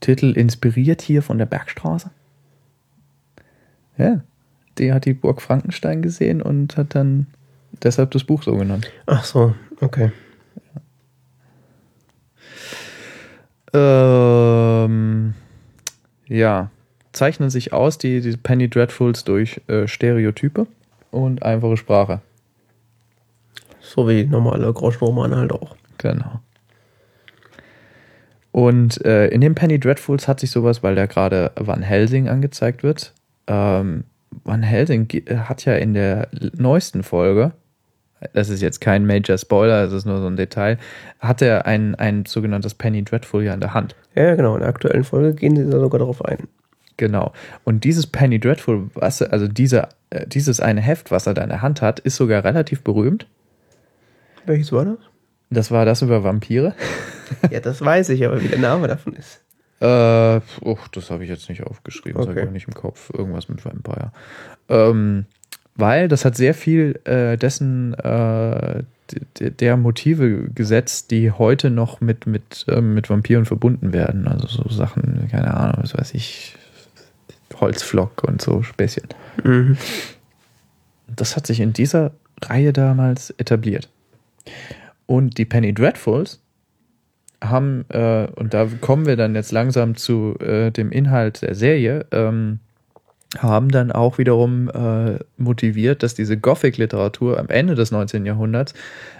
Titel inspiriert hier von der Bergstraße. Ja, die hat die Burg Frankenstein gesehen und hat dann deshalb das Buch so genannt. Ach so, okay. Ähm, ja, zeichnen sich aus die, die Penny Dreadfuls durch äh, Stereotype und einfache Sprache. So wie normale Groschenromane halt auch. Genau. Und äh, in dem Penny Dreadfuls hat sich sowas, weil da gerade Van Helsing angezeigt wird. Ähm, Van Helsing hat ja in der neuesten Folge, das ist jetzt kein Major Spoiler, das ist nur so ein Detail, hat er ein, ein sogenanntes Penny Dreadful ja in der Hand. Ja, genau. In der aktuellen Folge gehen sie da sogar darauf ein. Genau. Und dieses Penny Dreadful, was, also diese, äh, dieses eine Heft, was er da in der Hand hat, ist sogar relativ berühmt. Welches war das? Das war das über Vampire. ja, das weiß ich, aber wie der Name davon ist. Äh, oh, das habe ich jetzt nicht aufgeschrieben, Okay. das habe ich nicht im Kopf. Irgendwas mit Vampire. Ähm, weil das hat sehr viel äh, dessen äh, der Motive gesetzt, die heute noch mit, mit, ähm, mit Vampiren verbunden werden. Also so Sachen, keine Ahnung, was weiß ich, Holzflock und so Späßchen. Mhm. Das hat sich in dieser Reihe damals etabliert. Und die Penny Dreadfuls haben, äh, und da kommen wir dann jetzt langsam zu äh, dem Inhalt der Serie, ähm, haben dann auch wiederum äh, motiviert, dass diese Gothic-Literatur am Ende des 19. Jahrhunderts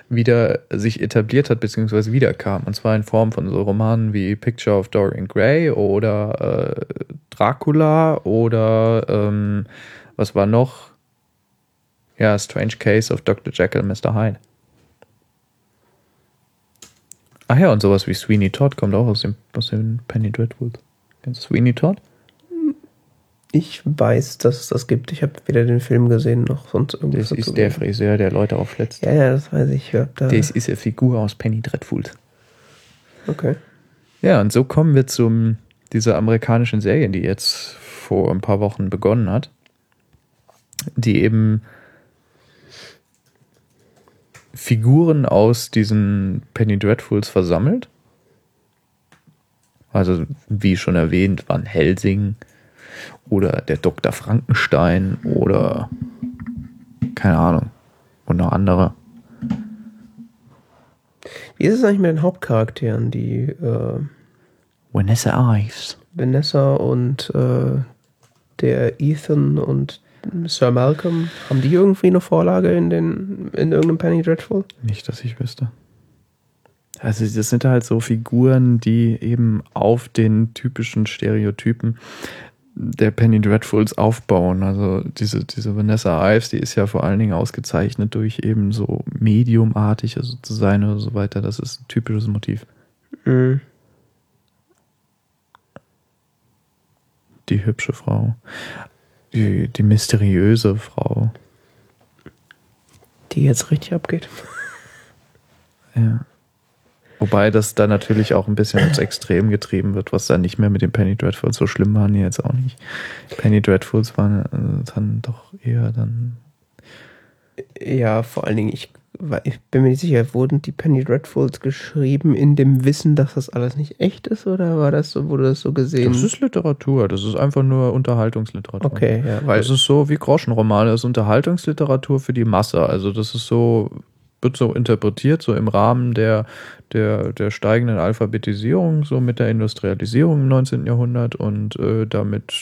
wieder sich etabliert hat, beziehungsweise wiederkam. Und zwar in Form von so Romanen wie Picture of Dorian Gray oder äh, Dracula oder ähm, was war noch? Ja, Strange Case of Dr. Jekyll Mr. Hyde. Ach ja, und sowas wie Sweeney Todd kommt auch aus dem, aus dem Penny Dreadful. Kennst du Sweeney Todd? Ich weiß, dass es das gibt. Ich habe weder den Film gesehen noch sonst irgendwas Das ist der. Friseur, der Leute aufschlitzt. Ja, ja, das weiß ich. ich da, Das ist eine Figur aus Penny Dreadful. okay. Ja, und so kommen wir zum dieser amerikanischen Serie, die jetzt vor ein paar Wochen begonnen hat, die eben Figuren aus diesen Penny Dreadfuls versammelt. Also, wie schon erwähnt, Van Helsing oder der Dr. Frankenstein oder keine Ahnung. Und noch andere. Wie ist es eigentlich mit den Hauptcharakteren, die äh, Vanessa Ives. Vanessa und äh, der Ethan und Sir Malcolm? Haben die irgendwie eine Vorlage in den in irgendeinem Penny Dreadful? Nicht, dass ich wüsste. Also das sind halt so Figuren, die eben auf den typischen Stereotypen der Penny Dreadfuls aufbauen. Also diese, diese Vanessa Ives, die ist ja vor allen Dingen ausgezeichnet durch eben so mediumartig also zu sein oder so weiter. Das ist ein typisches Motiv. Mhm. Die hübsche Frau. Die, die mysteriöse Frau. Die jetzt richtig abgeht. Ja. Wobei das da natürlich auch ein bisschen ins Extrem getrieben wird, was dann nicht mehr mit den Penny Dreadfuls so schlimm waren die jetzt auch nicht. Penny Dreadfuls waren äh, dann doch eher dann. Ja, vor allen Dingen, ich, ich bin mir nicht sicher, wurden die Penny Dreadfuls geschrieben in dem Wissen, dass das alles nicht echt ist, oder war das so, wurde das so gesehen? Das ist Literatur, das ist einfach nur Unterhaltungsliteratur. okay, ja, weil Das ist so wie Groschenromane, das ist Unterhaltungsliteratur für die Masse. Also das ist so, wird so interpretiert, so im Rahmen der, der, der steigenden Alphabetisierung, so mit der Industrialisierung im 19. Jahrhundert und äh, damit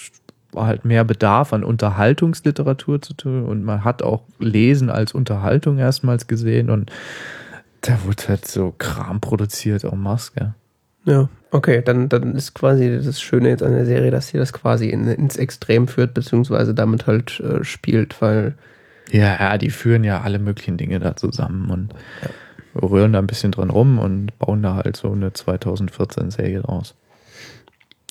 halt mehr Bedarf an Unterhaltungsliteratur zu tun und man hat auch Lesen als Unterhaltung erstmals gesehen und da wurde halt so Kram produziert masse, gell? Ja, okay, dann, dann ist quasi das Schöne jetzt an der Serie, dass sie das quasi in, ins Extrem führt, beziehungsweise damit halt äh, spielt, weil Ja, ja, die führen ja alle möglichen Dinge da zusammen und rühren da ein bisschen dran rum und bauen da halt so eine 2014-Serie draus.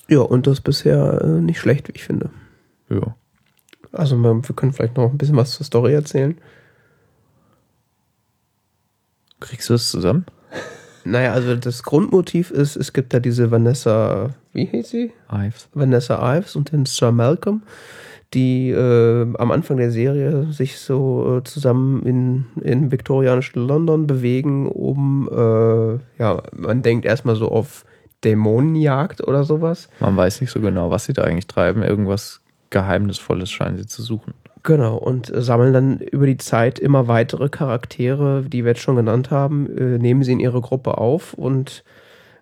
Ja, und das bisher äh, nicht schlecht, wie ich finde. Ja. Also man, wir können vielleicht noch ein bisschen was zur Story erzählen. Kriegst du das zusammen? Naja, also das Grundmotiv ist, es gibt da diese Vanessa, wie hieß sie? Ives. Vanessa Ives und den Sir Malcolm, die äh, am Anfang der Serie sich so äh, zusammen in, in viktorianischen London bewegen, um, äh, ja, man denkt erstmal so auf Dämonenjagd oder sowas. Man weiß nicht so genau, was sie da eigentlich treiben. Irgendwas Geheimnisvolles scheinen sie zu suchen. Genau, und sammeln dann über die Zeit immer weitere Charaktere, die wir jetzt schon genannt haben, äh, nehmen sie in ihre Gruppe auf und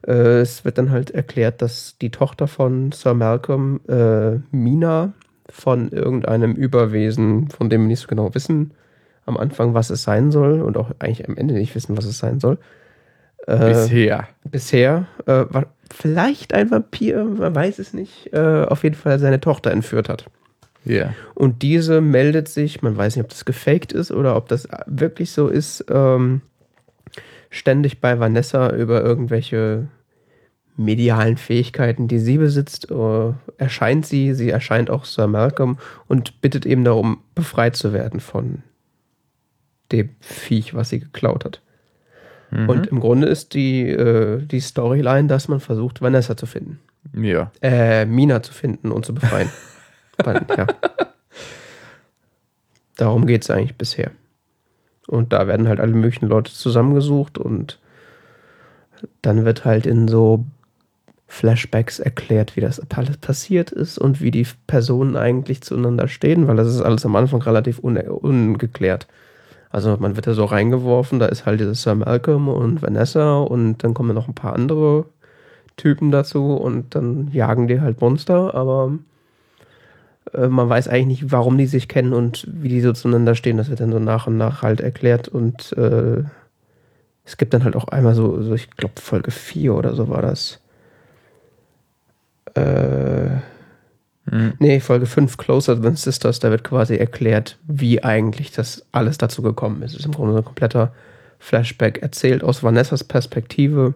äh, es wird dann halt erklärt, dass die Tochter von Sir Malcolm, äh, Mina, von irgendeinem Überwesen, von dem wir nicht so genau wissen, am Anfang, was es sein soll und auch eigentlich am Ende nicht wissen, was es sein soll. Äh, bisher. Bisher. Äh, war vielleicht ein Vampir, man weiß es nicht. Äh, auf jeden Fall seine Tochter entführt hat. Ja. Yeah. Und diese meldet sich, man weiß nicht, ob das gefaked ist oder ob das wirklich so ist, ähm, ständig bei Vanessa über irgendwelche medialen Fähigkeiten, die sie besitzt, äh, erscheint sie, sie erscheint auch Sir Malcolm und bittet eben darum, befreit zu werden von dem Viech, was sie geklaut hat. Mhm. Und im Grunde ist die, äh, die Storyline, dass man versucht, Vanessa zu finden. Ja. Äh, Mina zu finden und zu befreien. ja. Darum geht es eigentlich bisher. Und da werden halt alle möglichen Leute zusammengesucht und dann wird halt in so Flashbacks erklärt, wie das alles passiert ist und wie die Personen eigentlich zueinander stehen, weil das ist alles am Anfang relativ un ungeklärt. Also man wird da so reingeworfen, da ist halt dieses Sir Malcolm und Vanessa und dann kommen noch ein paar andere Typen dazu und dann jagen die halt Monster, aber äh, man weiß eigentlich nicht, warum die sich kennen und wie die so zueinander stehen. Das wird dann so nach und nach halt erklärt und äh, es gibt dann halt auch einmal so, so ich glaube Folge 4 oder so war das äh, hm. nee, Folge 5, Closer Than Sisters, da wird quasi erklärt, wie eigentlich das alles dazu gekommen ist. Es ist im Grunde ein kompletter Flashback erzählt aus Vanessas Perspektive.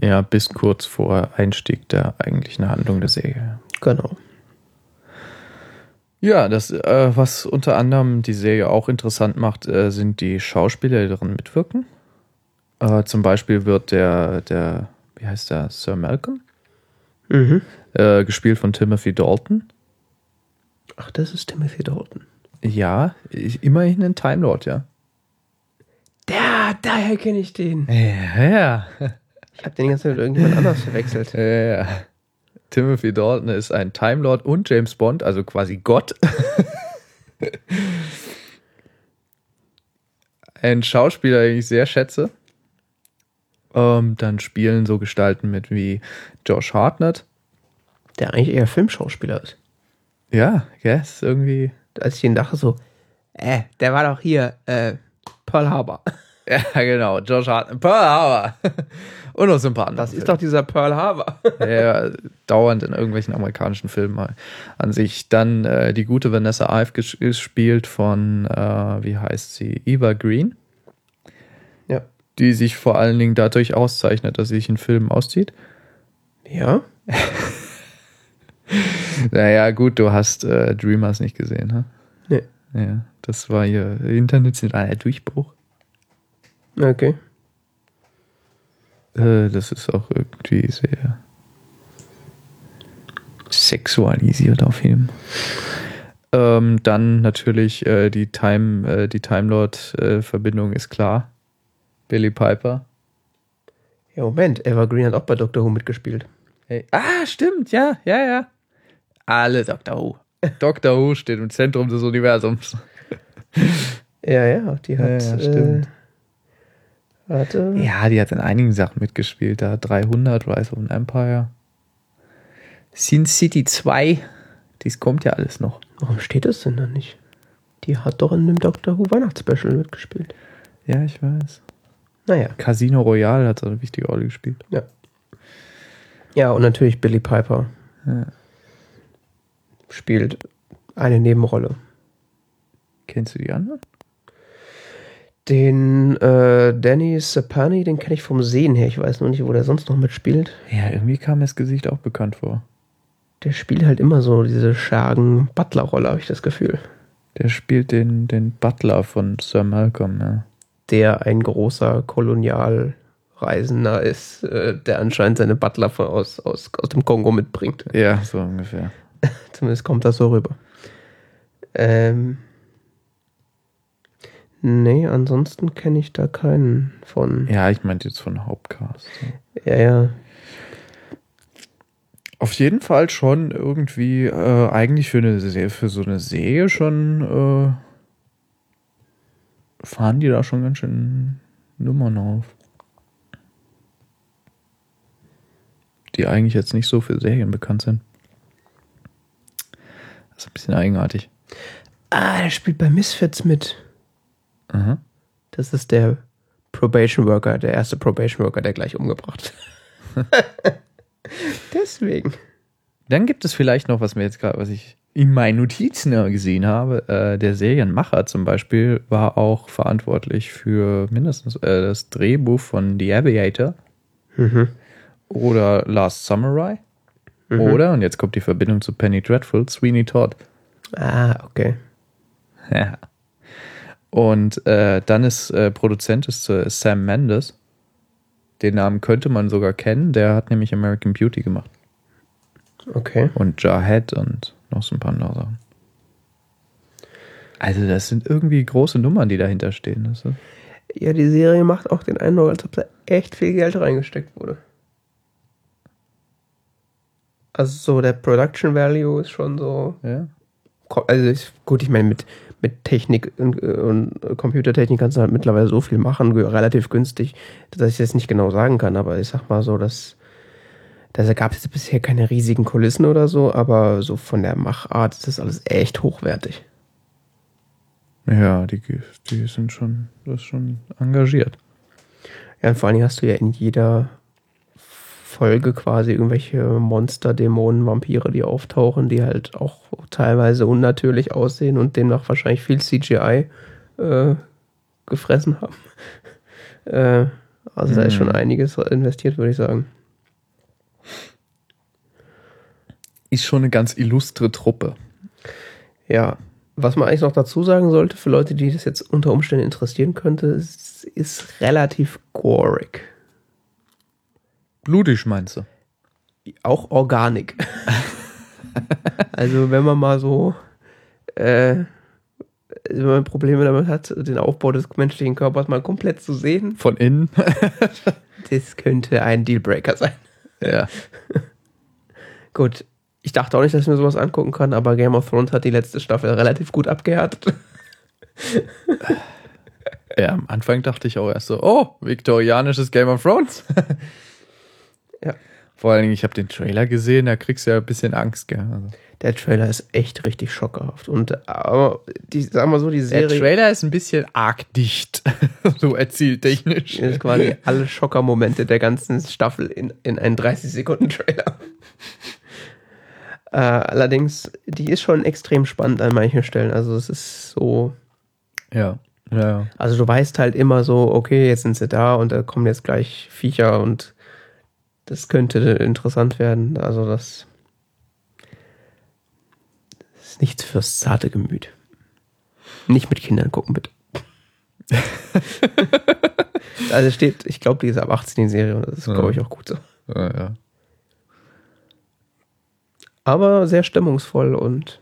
Ja, bis kurz vor Einstieg der eigentlichen Handlung der Serie. Genau. Ja, das, äh, was unter anderem die Serie auch interessant macht, äh, sind die Schauspieler, die darin mitwirken. Äh, zum Beispiel wird der, der, wie heißt der, Sir Malcolm? Mhm. Äh, gespielt von Timothy Dalton. Ach, das ist Timothy Dalton. Ja, ich, immerhin ein Time Lord, ja. Der, daher kenne ich den. Ja, ja. Ich habe den die ganze Zeit mit irgendjemand anders verwechselt. Ja, ja. Timothy Dalton ist ein Time Lord und James Bond, also quasi Gott. ein Schauspieler, den ich sehr schätze. Ähm, dann spielen so Gestalten mit wie Josh Hartnett. Der eigentlich eher Filmschauspieler ist. Ja, yes, irgendwie. Als ich ihn dachte, so, äh, der war doch hier, äh, Pearl Harbor. Ja, genau, Josh Hartnett. Pearl Harbor. Und noch so ein paar andere. Das ist doch dieser Pearl Harbor. ja, dauernd in irgendwelchen amerikanischen Filmen mal an sich. Dann äh, die gute Vanessa Ive gespielt von, äh, wie heißt sie, Eva Green die sich vor allen Dingen dadurch auszeichnet, dass sie sich in Filmen auszieht. Ja. naja, gut, du hast äh, Dreamers nicht gesehen, ha? Nee. Ja, das war ihr internationaler Durchbruch. Okay. Äh, das ist auch irgendwie sehr sexualisiert auf jeden ähm, dann natürlich äh, die Time, äh, die Time Lord äh, Verbindung ist klar. Billy Piper. Ja, Moment, Evergreen hat auch bei Doctor Who mitgespielt. Hey. Ah, stimmt, ja, ja, ja. Alle Doctor Who. Doctor Who steht im Zentrum des Universums. Ja, ja, die hat. Ja, stimmt. Äh, warte. Ja, die hat in einigen Sachen mitgespielt. Da 300, Rise of an Empire. Sin City 2. Dies kommt ja alles noch. Warum steht das denn da nicht? Die hat doch in dem Doctor Who Weihnachtsspecial mitgespielt. Ja, ich weiß. Naja. Casino Royale hat eine wichtige Rolle gespielt. Ja. Ja, und natürlich Billy Piper. Ja. Spielt eine Nebenrolle. Kennst du die anderen? Den äh, Danny Sapani, den kenne ich vom Sehen her. Ich weiß noch nicht, wo der sonst noch mitspielt. Ja, irgendwie kam mir das Gesicht auch bekannt vor. Der spielt halt immer so diese schergen Butler-Rolle, habe ich das Gefühl. Der spielt den, den Butler von Sir Malcolm, ja der ein großer Kolonialreisender ist, äh, der anscheinend seine Butler von, aus, aus, aus dem Kongo mitbringt. Ja, so ungefähr. Zumindest kommt das so rüber. Ähm. Nee, ansonsten kenne ich da keinen von. Ja, ich meinte jetzt von Hauptcast. Ja, ja. Auf jeden Fall schon irgendwie äh, eigentlich für eine Serie, für so eine Serie schon äh, fahren die da schon ganz schön Nummern auf. Die eigentlich jetzt nicht so für Serien bekannt sind. Das ist ein bisschen eigenartig. Ah, der spielt bei Misfits mit. Aha. Das ist der Probation Worker, der erste Probation Worker, der gleich umgebracht. Deswegen. Dann gibt es vielleicht noch, was mir jetzt gerade, was ich in meinen Notizen gesehen habe. Äh, der Serienmacher zum Beispiel war auch verantwortlich für mindestens äh, das Drehbuch von The Aviator Mhm. oder Last Samurai. Mhm. Oder, und jetzt kommt die Verbindung zu Penny Dreadful, Sweeney Todd. Ah, okay. Ja. Und äh, dann ist äh, Produzent ist äh, Sam Mendes. Den Namen könnte man sogar kennen. Der hat nämlich American Beauty gemacht. Okay. Und Jarhead und noch so ein paar andere Sachen. Also, das sind irgendwie große Nummern, die dahinter stehen. Das ist, Ja, die Serie macht auch den Eindruck, als ob da echt viel Geld reingesteckt wurde. Also so der Production Value ist schon so. ja. Also ich, gut, ich meine, mit, mit Technik und, und Computertechnik kannst du halt mittlerweile so viel machen, relativ günstig, dass ich das nicht genau sagen kann. Aber ich sag mal so, dass da gab es jetzt bisher keine riesigen Kulissen oder so, aber so von der Machart ist das alles echt hochwertig. Ja, die, die sind schon, das ist schon engagiert. Ja, und vor allen Dingen hast du ja in jeder Folge quasi irgendwelche Monster, Dämonen, Vampire, die auftauchen, die halt auch teilweise unnatürlich aussehen und demnach wahrscheinlich viel CGI äh, gefressen haben. äh, also da ist schon Mhm. einiges investiert, würde ich sagen. Ist schon eine ganz illustre Truppe. Ja, was man eigentlich noch dazu sagen sollte, für Leute, die das jetzt unter Umständen interessieren könnte, es ist relativ gorig. Blutig meinst du? auch Organik. also wenn man mal so äh, wenn man Probleme damit hat, den Aufbau des menschlichen Körpers mal komplett zu sehen, Von innen? das könnte ein Dealbreaker sein. ja. Gut, ich dachte auch nicht, dass ich mir sowas angucken kann, aber Game of Thrones hat die letzte Staffel relativ gut abgehärtet. Ja, am Anfang dachte ich auch erst so, oh, viktorianisches Game of Thrones. Ja. Vor allen Dingen, ich habe den Trailer gesehen, da kriegst du ja ein bisschen Angst, gell? Also, Der Trailer ist echt richtig schockhaft. Und aber die, sagen wir so, die der Serie Trailer ist ein bisschen arg dicht, so erzähltechnisch. ist quasi alle Schockermomente der ganzen Staffel in, in einen 30-Sekunden-Trailer. Äh, allerdings, die ist schon extrem spannend an manchen Stellen. Also es ist so, Ja, ja, also du weißt halt immer so, okay, jetzt sind sie da und da kommen jetzt gleich Viecher und das könnte interessant werden. Also das ist nichts fürs zarte Gemüt. Nicht mit Kindern gucken, bitte. also steht, ich glaube, die ist ab 18 die Serie und das ist, Ja. glaube ich, auch gut so. ja, ja. Aber sehr stimmungsvoll und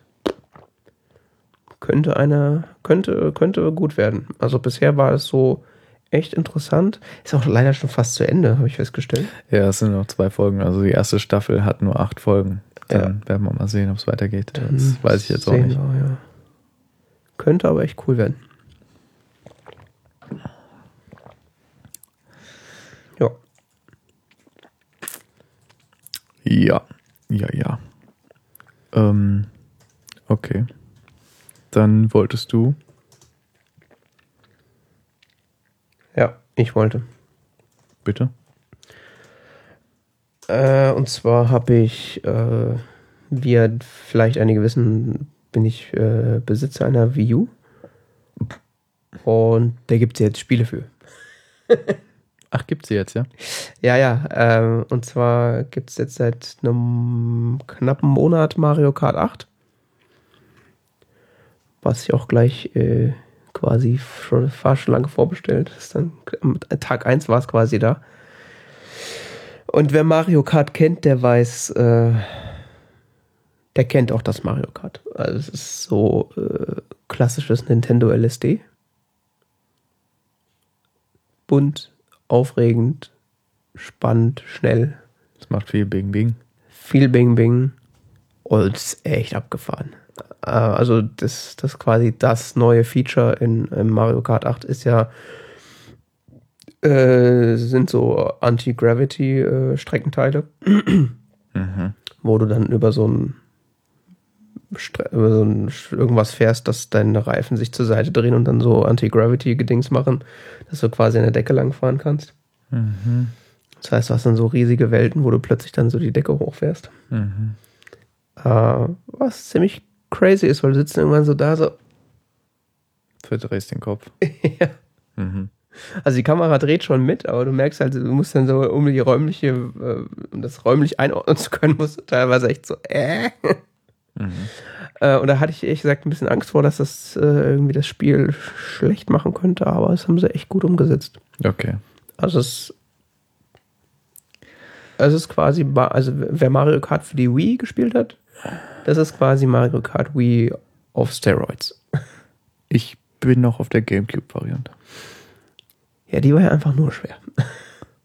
könnte einer, könnte, könnte gut werden. Also bisher war es so echt interessant. Ist auch leider schon fast zu Ende, habe ich festgestellt. Ja, es sind noch zwei Folgen. Also die erste Staffel hat nur acht Folgen. Dann werden wir mal sehen, ob es weitergeht. Das weiß ich jetzt auch nicht. wir, ja. Könnte aber echt cool werden. Ja. Ja, ja, ja. Ähm, okay. Dann wolltest du. Ja, ich wollte. Bitte? Äh, und zwar habe ich, äh, wie ja vielleicht einige wissen, bin ich äh, Besitzer einer Wii U. Und da gibt es jetzt Spiele für. Ach, gibt's sie jetzt, ja? Ja, ja. Ähm, und zwar gibt es jetzt seit einem knappen Monat Mario Kart 8. Was ich auch gleich äh, quasi schon fast schon lange vorbestellt. ist dann Tag 1 war es quasi da. Und wer Mario Kart kennt, der weiß, äh, der kennt auch das Mario Kart. Also es ist so äh, klassisches Nintendo LSD. Bunt, aufregend, spannend, schnell. Es macht viel Bing Bing. Viel Bing Bing. Und es ist echt abgefahren. Äh, also das, das quasi das neue Feature in, in Mario Kart 8 ist ja äh, sind so Anti-Gravity-Streckenteile, Mhm. wo du dann über so ein so ein irgendwas fährst, dass deine Reifen sich zur Seite drehen und dann so Anti-Gravity-Gedings machen, dass du quasi an der Decke langfahren kannst. Mhm. Das heißt, du hast dann so riesige Welten, wo du plötzlich dann so die Decke hochfährst. Mhm. Äh, was ziemlich crazy ist, weil du sitzt irgendwann so da, so, Verdrehst den Kopf. ja. Mhm. Also die Kamera dreht schon mit, aber du merkst halt, du musst dann so, um die räumliche, äh, um das räumlich einordnen zu können, musst du teilweise echt so, äh. Mhm. Äh, und da hatte ich ehrlich gesagt ein bisschen Angst vor, dass das äh, irgendwie das Spiel schlecht machen könnte, aber das haben sie echt gut umgesetzt. Okay. Also es, es ist quasi, also wer Mario Kart für die Wii gespielt hat, das ist quasi Mario Kart Wii auf Steroids. Ich bin noch auf der Gamecube-Variante. Ja, die war ja einfach nur schwer.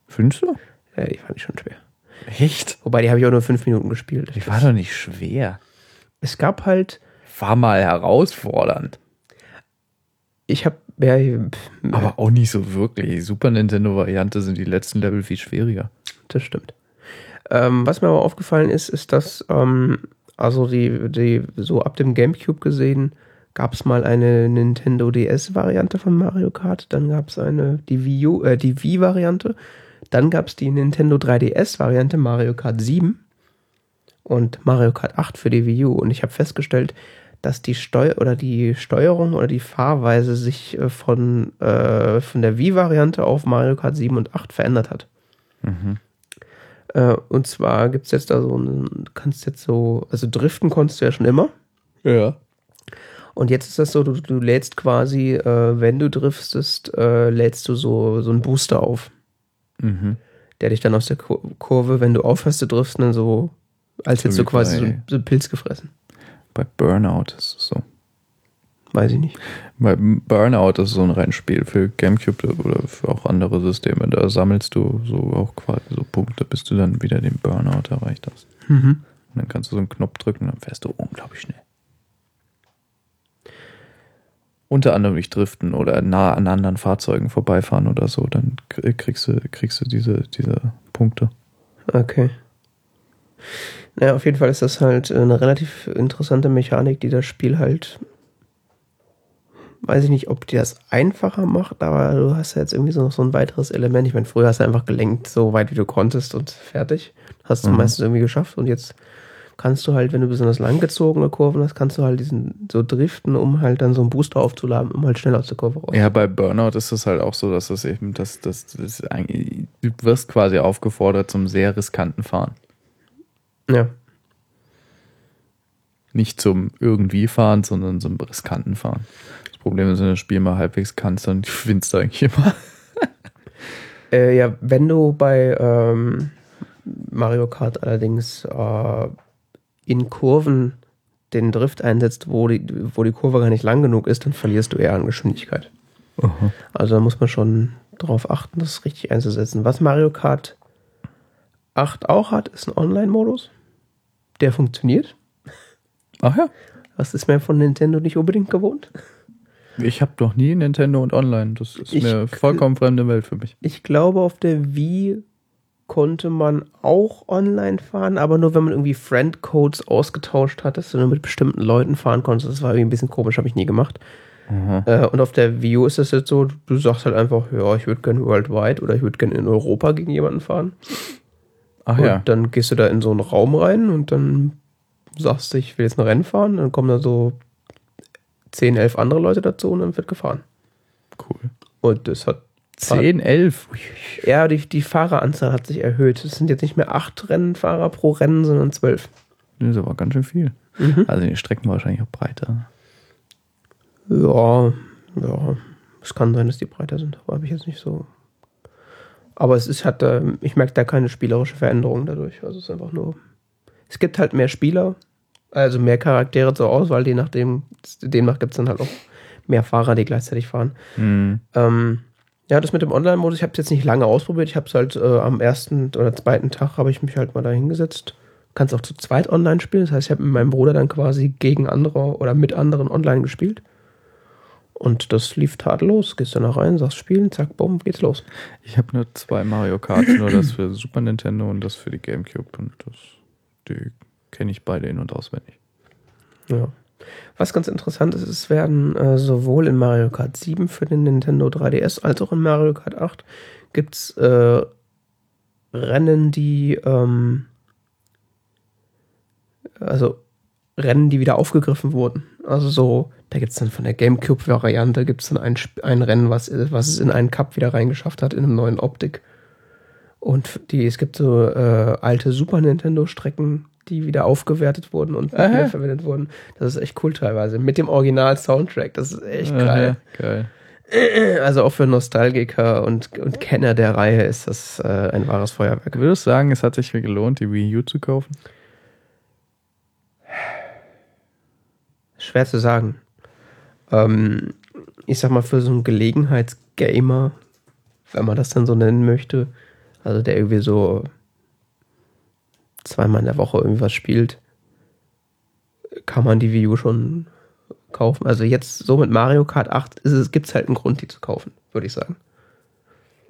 Findest du? Ja, die fand ich schon schwer. Echt? Wobei, die habe ich auch nur fünf Minuten gespielt. Die war doch nicht schwer. Es gab halt, War mal herausfordernd. ich habe, ja, Aber auch nicht so wirklich. Die Super Nintendo-Variante sind die letzten Level viel schwieriger. das stimmt. Ähm, was mir aber aufgefallen ist, ist, dass, ähm, also die, die, so ab dem Gamecube gesehen, gab es mal eine Nintendo DS-Variante von Mario Kart, dann gab es eine, die Wii äh, die Wii-Variante, dann gab es die Nintendo 3DS-Variante Mario Kart 7 und Mario Kart 8 für die Wii U. Und ich habe festgestellt, dass die Steuer oder die Steuerung oder die Fahrweise sich äh, von, äh, von der Wii-Variante auf Mario Kart 7 und 8 verändert hat. Mhm. Äh, und zwar gibt es jetzt da so du kannst jetzt so, also driften konntest du ja schon immer. Ja. Und jetzt ist das so, du, du lädst quasi, äh, wenn du driftest, äh, lädst du so, so einen Booster auf, Mhm. der dich dann aus der Kur Kurve, wenn du aufhörst zu driften, dann so, als So hättest du wie quasi so, so einen Pilz gefressen. Bei Burnout ist es so. Weiß ich nicht. Bei Burnout ist so ein Rennspiel für Gamecube oder für auch andere Systeme. Da sammelst du so auch quasi so Punkte, bis du dann wieder den Burnout erreicht hast. Mhm. Und dann kannst du so einen Knopf drücken dann fährst du unglaublich schnell. Unter anderem durch Driften oder nah an anderen Fahrzeugen vorbeifahren oder so, dann kriegst du, kriegst du diese, diese Punkte. Okay. Naja, auf jeden Fall ist das halt eine relativ interessante Mechanik, die das Spiel halt. Weiß ich nicht, ob die das einfacher macht, aber du hast ja jetzt irgendwie so noch so ein weiteres Element. Ich meine, früher hast du einfach gelenkt, so weit wie du konntest und fertig. Hast du Mhm. meistens irgendwie geschafft und jetzt kannst du halt, wenn du besonders langgezogene Kurven hast, kannst du halt diesen so driften, um halt dann so einen Booster aufzuladen, um halt schneller aus der Kurve raus. Ja, bei Burnout ist es halt auch so, dass das eben, das, das, das du wirst quasi aufgefordert zum sehr riskanten Fahren. Ja. Nicht zum irgendwie fahren, sondern zum riskanten Fahren. Das Problem ist, wenn du das Spiel mal halbwegs kannst, dann gewinnst du eigentlich immer. Äh, ja, wenn du bei ähm, Mario Kart allerdings äh, in Kurven den Drift einsetzt, wo die, wo die Kurve gar nicht lang genug ist, dann verlierst du eher an Geschwindigkeit. Also da muss man schon darauf achten, das richtig einzusetzen. Was Mario Kart 8 auch hat, ist ein Online-Modus. Der funktioniert. Ach ja. Das ist mir von Nintendo nicht unbedingt gewohnt. Ich habe noch nie Nintendo und Online. Das ist Ich- eine vollkommen fremde Welt für mich. Ich glaube, auf der Wii konnte man auch online fahren, aber nur wenn man irgendwie Friend-Codes ausgetauscht hat, dass du nur mit bestimmten Leuten fahren konntest. Das war irgendwie ein bisschen komisch, habe ich nie gemacht. Äh, und auf der Wii U ist es jetzt so, du sagst halt einfach, ja, ich würde gerne worldwide oder ich würde gerne in Europa gegen jemanden fahren. Ach und ja. dann gehst du da in so einen Raum rein und dann sagst du, ich will jetzt ein Rennen fahren. Dann kommen da so 10, 11 andere Leute dazu und dann wird gefahren. Cool. Und das hat 10, 11. Ja, die, die Fahreranzahl hat sich erhöht. Es sind jetzt nicht mehr acht Rennfahrer pro Rennen, sondern zwölf. Das ist aber ganz schön viel. Mhm. Also die Strecken wahrscheinlich auch breiter. Ja, ja. Es kann sein, dass die breiter sind, aber habe ich jetzt nicht so. Aber es ist, hat, ich merke da keine spielerische Veränderung dadurch. Also es ist einfach nur. Es gibt halt mehr Spieler, Also mehr Charaktere zur Auswahl, je nachdem, demnach gibt es dann halt auch mehr Fahrer, die gleichzeitig fahren. Hm. Ähm, ja, das mit dem Online-Modus, ich habe es jetzt nicht lange ausprobiert. Ich habe es halt äh, am ersten oder zweiten Tag habe ich mich halt mal da hingesetzt. Kannst auch zu zweit online spielen. Das heißt, ich habe mit meinem Bruder dann quasi gegen andere oder mit anderen online gespielt. Und das lief tadellos. Gehst du da rein, sagst spielen, zack, bumm, geht's los. Ich habe nur zwei Mario Kart, nur das für Super Nintendo und das für die GameCube. Und das, die kenne ich beide in- und auswendig. Ja. Was ganz interessant ist, es werden äh, sowohl in Mario Kart 7 für den Nintendo 3DS als auch in Mario Kart 8 gibt's äh, Rennen, die ähm, also Rennen, die wieder aufgegriffen wurden. Also so, da gibt's dann von der GameCube-Variante gibt's dann ein, ein Rennen, was, was es in einen Cup wieder reingeschafft hat, in einem neuen Optik. Und die, es gibt so äh, alte Super Nintendo-Strecken, die wieder aufgewertet wurden und wieder verwendet wurden. Das ist echt cool teilweise. Mit dem Original-Soundtrack. Das ist echt geil. Aha, geil. Also auch für Nostalgiker und, und Kenner der Reihe ist das äh, ein wahres Feuerwerk. Würdest du sagen, es hat sich gelohnt, die Wii U zu kaufen? Schwer zu sagen. Ähm, ich sag mal, für so einen Gelegenheitsgamer, wenn man das dann so nennen möchte, also der irgendwie so zweimal in der Woche irgendwas spielt, kann man die Wii U schon kaufen. Also jetzt so mit Mario Kart 8 ist es, gibt's halt einen Grund, die zu kaufen, würde ich sagen.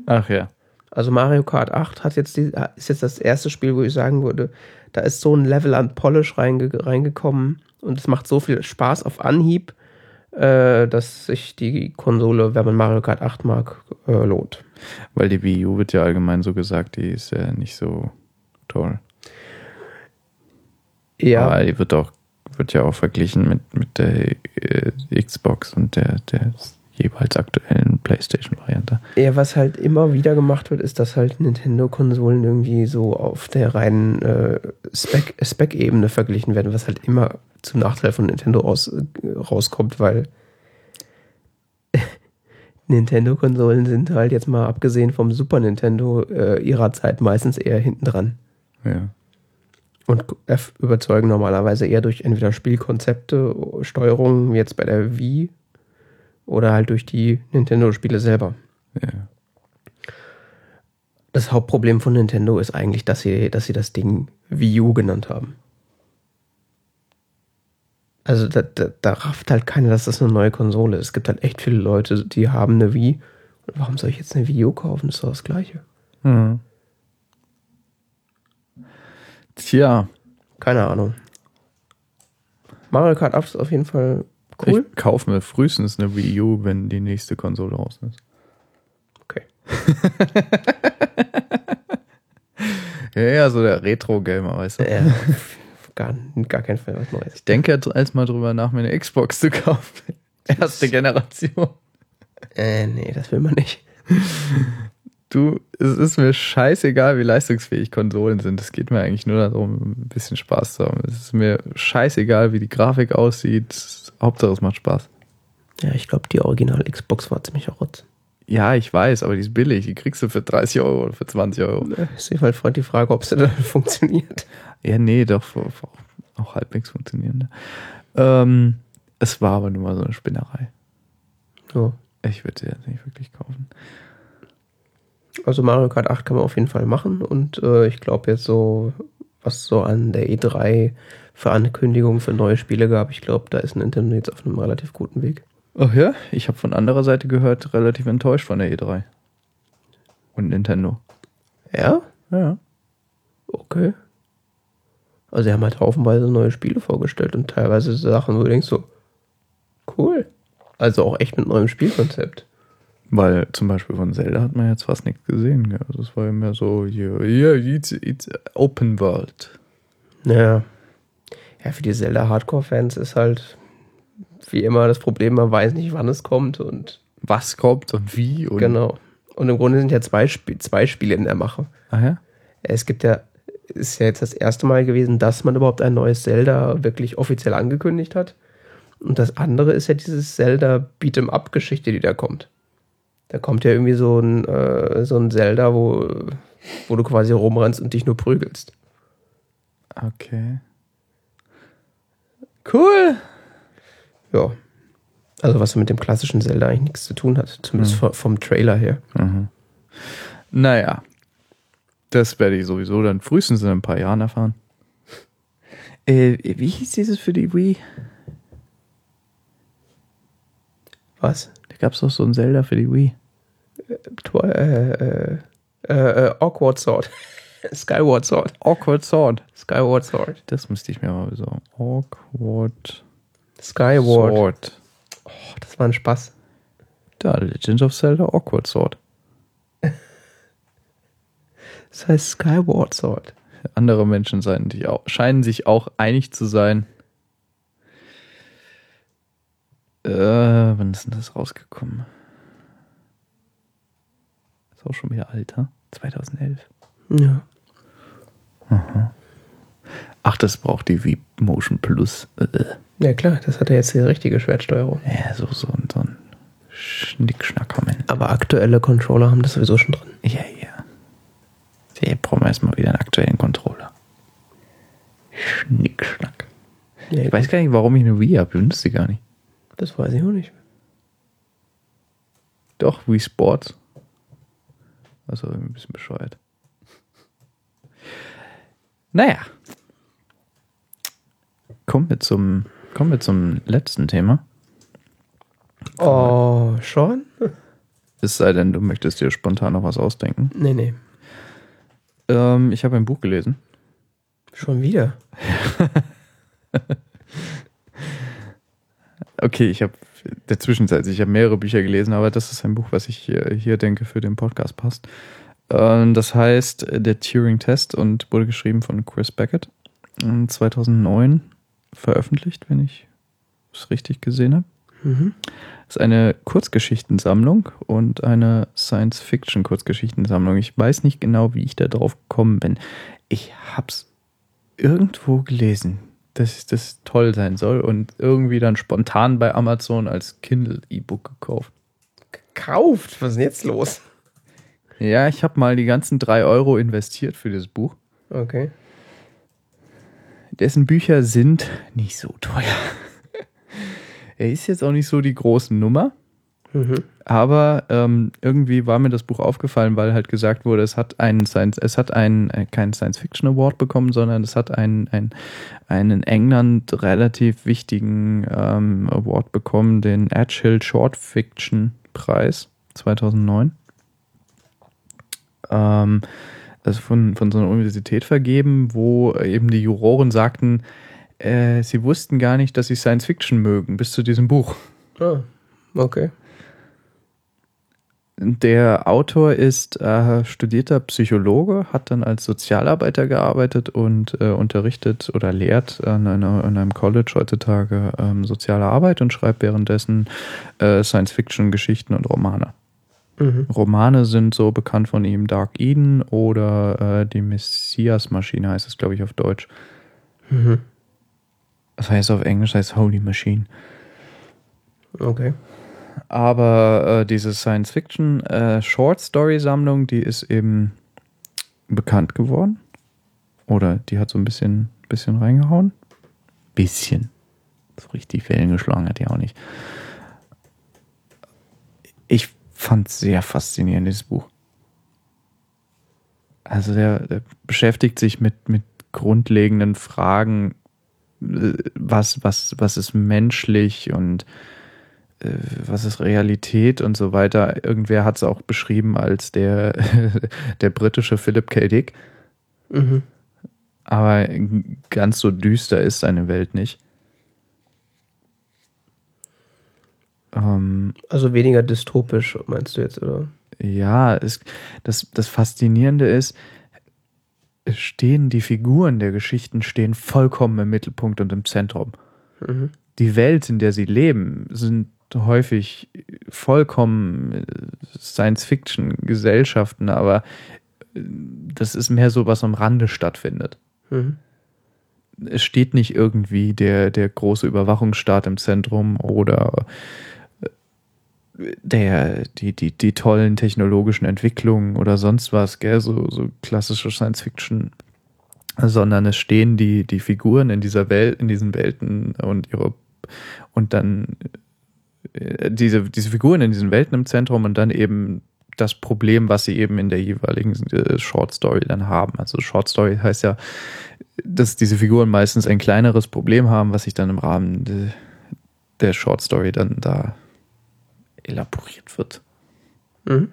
Ach ja. Also Mario Kart 8 hat jetzt die, ist jetzt das erste Spiel, wo ich sagen würde, da ist so ein Level an Polish reinge, reingekommen und es macht so viel Spaß auf Anhieb, äh, dass sich die Konsole, wenn man Mario Kart 8 mag, äh, lohnt. Weil die Wii U wird ja allgemein so gesagt, die ist ja nicht so toll. Ja, Aber die wird auch, wird ja auch verglichen mit, mit der äh, Xbox und der, der jeweils aktuellen PlayStation-Variante. ja, was halt immer wieder gemacht wird, ist, dass halt Nintendo-Konsolen irgendwie so auf der reinen äh, Spec- Spec-Ebene verglichen werden, was halt immer zum Nachteil von Nintendo aus, äh, rauskommt, weil Nintendo-Konsolen sind halt jetzt mal abgesehen vom Super Nintendo äh, ihrer Zeit meistens eher hinten dran Ja. und erf- überzeugen normalerweise eher durch entweder Spielkonzepte, Steuerungen, wie jetzt bei der Wii, oder halt durch die Nintendo-Spiele selber. ja. Das Hauptproblem von Nintendo ist eigentlich, dass sie, dass sie das Ding Wii U genannt haben. Also da, da, da rafft halt keiner, dass das eine neue Konsole ist. Es gibt halt echt viele Leute, die haben eine Wii. Und warum soll ich jetzt eine Wii U kaufen? Das ist doch das Gleiche. Mhm. Tja, Keine Ahnung. Mario Kart 8 ist auf jeden Fall cool. ich kaufe mir frühestens eine Wii U, wenn die nächste Konsole raus ist. Okay. Ja, ja, so der Retro-Gamer, weißt du. Ja, gar, gar kein Fall was Neues. Ich denke jetzt als mal drüber nach, mir eine Xbox zu kaufen. Erste Generation. Äh, nee, das will man nicht. Du, es ist mir scheißegal, wie leistungsfähig Konsolen sind. Es geht mir eigentlich nur darum, ein bisschen Spaß zu haben. Es ist mir scheißegal, wie die Grafik aussieht. Hauptsache, es macht Spaß. Ja, ich glaube, die Original Xbox war ziemlich rotz. Ja, ich weiß, aber die ist billig. Die kriegst du für 30 Euro oder für 20 Euro. Ist jedenfalls freund die Frage, ob sie dann funktioniert. Ja, nee, doch, auch, auch halbwegs funktionierende. Ähm, es war aber nur mal so eine Spinnerei. So. Ich würde sie jetzt nicht wirklich kaufen. Also Mario Kart 8 kann man auf jeden Fall machen und äh, ich glaube jetzt so, was so an der E3 für Ankündigungen für neue Spiele gab, ich glaube, da ist Nintendo jetzt auf einem relativ guten Weg. Ach ja? Ich habe von anderer Seite gehört, relativ enttäuscht von der E3. Und Nintendo. Ja? Ja. Okay. Also sie haben halt haufenweise neue Spiele vorgestellt und teilweise Sachen, wo du denkst so, cool. Also auch echt mit neuem Spielkonzept. Weil zum Beispiel von Zelda hat man jetzt fast nichts gesehen. Gell? Also es war immer so, yeah, yeah, it's, it's Open World. Ja. Ja, für die Zelda-Hardcore-Fans ist halt wie immer das Problem, man weiß nicht, wann es kommt und Was kommt und wie und. genau. Und im Grunde sind ja zwei, Sp zwei Spiele in der Mache. Ah ja? Es gibt ja, ist ja jetzt das erste Mal gewesen, dass man überhaupt ein neues Zelda wirklich offiziell angekündigt hat. Und das andere ist ja dieses Zelda Beat'em Up-Geschichte, die da kommt. Da kommt ja irgendwie so ein, äh, so ein Zelda, wo, wo du quasi rumrennst und dich nur prügelst. Okay. Cool. Ja. Also was mit dem klassischen Zelda eigentlich nichts zu tun hat, zumindest vom, vom Trailer her. Naja. Das werde ich sowieso dann frühestens in ein paar Jahren erfahren. Äh, wie hieß dieses für die Wii? Was? Da gab es doch so ein Zelda für die Wii. Twi äh, äh, äh, äh, Awkward Sword. Skyward Sword. Awkward Sword. Skyward Sword. Das müsste ich mir mal besorgen. Awkward Skyward. Sword. Oh, das war ein Spaß. Da, Legend of Zelda Awkward Sword. Das heißt Skyward Sword. Andere Menschen sich auch, scheinen sich auch einig zu sein. Äh, wann ist denn das rausgekommen? Ist auch schon wieder alt, ha? 2011. Ja. Ach, das braucht die Wii Motion Plus. Äh, Ja klar, das hat ja jetzt die richtige Schwertsteuerung. ja, so, so, ein- so ein Schnickschnackermann. Aber aktuelle Controller haben das sowieso schon drin. Ja, ja. Der brauchen wir erstmal wieder einen aktuellen Controller. Schnickschnack. Ja, Ich weiß gar nicht, warum ich eine Wii habe. Ich benutze sie gar nicht. das weiß ich auch nicht. Doch, Wii Sports. Also ein bisschen bescheuert. Naja. Kommen wir zum, kommen wir zum letzten Thema. Oh, schon? Es sei denn, du möchtest dir spontan noch was ausdenken. Nee, nee. Ähm, ich habe ein Buch gelesen. Schon wieder. Okay, ich habe der Zwischenzeit, ich habe mehrere Bücher gelesen, aber das ist ein Buch, was ich hier, hier denke für den Podcast passt. Ähm, das heißt Der Turing-Test und wurde geschrieben von Chris Beckett. Ähm, 2009 veröffentlicht, wenn ich es richtig gesehen habe. Mhm. ist eine Kurzgeschichtensammlung und eine Science-Fiction-Kurzgeschichtensammlung. Ich weiß nicht genau, wie ich da drauf gekommen bin. Ich hab's irgendwo gelesen, dass das toll sein soll und irgendwie dann spontan bei Amazon als Kindle-E-Book gekauft. Gekauft? Was ist denn jetzt los? Ja, ich habe mal die ganzen drei Euro investiert für das Buch. Okay. Dessen Bücher sind nicht so teuer. er ist jetzt auch nicht so die große Nummer. Mhm. Aber ähm, irgendwie war mir das Buch aufgefallen, weil halt gesagt wurde, es hat einen Science, es hat einen äh, keinen Science Fiction Award bekommen, sondern es hat einen, einen, einen in England relativ wichtigen ähm, Award bekommen, den Edgehill Short Fiction Preis 2009. Ähm, also von, von so einer Universität vergeben, wo eben die Juroren sagten, äh, sie wussten gar nicht, dass sie Science Fiction mögen, bis zu diesem Buch. Ah, okay. Der Autor ist äh, studierter Psychologe, hat dann als Sozialarbeiter gearbeitet und äh, unterrichtet oder lehrt an, einer, an einem College heutzutage ähm, soziale Arbeit und schreibt währenddessen äh, Science-Fiction-Geschichten und Romane. Mhm. Romane sind so bekannt von ihm Dark Eden oder äh, die Messias-Maschine heißt es, glaube ich, auf Deutsch. Mhm. Das heißt auf Englisch heißt Holy Machine. Okay. Aber äh, diese Science-Fiction äh, Short-Story-Sammlung, die ist eben bekannt geworden. Oder die hat so ein bisschen, bisschen reingehauen. Bisschen. So richtig Wellen geschlagen hat die auch nicht. Ich fand sehr faszinierend, dieses Buch. Also der, der beschäftigt sich mit, mit grundlegenden Fragen, äh, was, was, was ist menschlich und äh, was ist Realität und so weiter. Irgendwer hat es auch beschrieben als der, der britische Philip K. Dick. Mhm. Aber ganz so düster ist seine Welt nicht. Ähm, Also weniger dystopisch, meinst du jetzt, oder? ja, es, das, das Faszinierende ist, es stehen die Figuren der Geschichten stehen vollkommen im Mittelpunkt und im Zentrum. Mhm. die Welt, in der sie leben, sind häufig vollkommen äh, Science-Fiction-Gesellschaften, aber äh, das ist mehr so, was am Rande stattfindet. Mhm. Es steht nicht irgendwie der, der große Überwachungsstaat im Zentrum oder der, die, die, die tollen technologischen Entwicklungen oder sonst was, gell? So, so klassische Science-Fiction sondern es stehen die, die Figuren in dieser Welt, in diesen Welten und ihre und dann äh, diese, diese Figuren in diesen Welten im Zentrum und dann eben das Problem, was sie eben in der jeweiligen äh, Short Story dann haben. Also Short Story heißt ja, dass diese Figuren meistens ein kleineres Problem haben, was sich dann im Rahmen de, der Short Story dann da elaboriert wird. Mhm.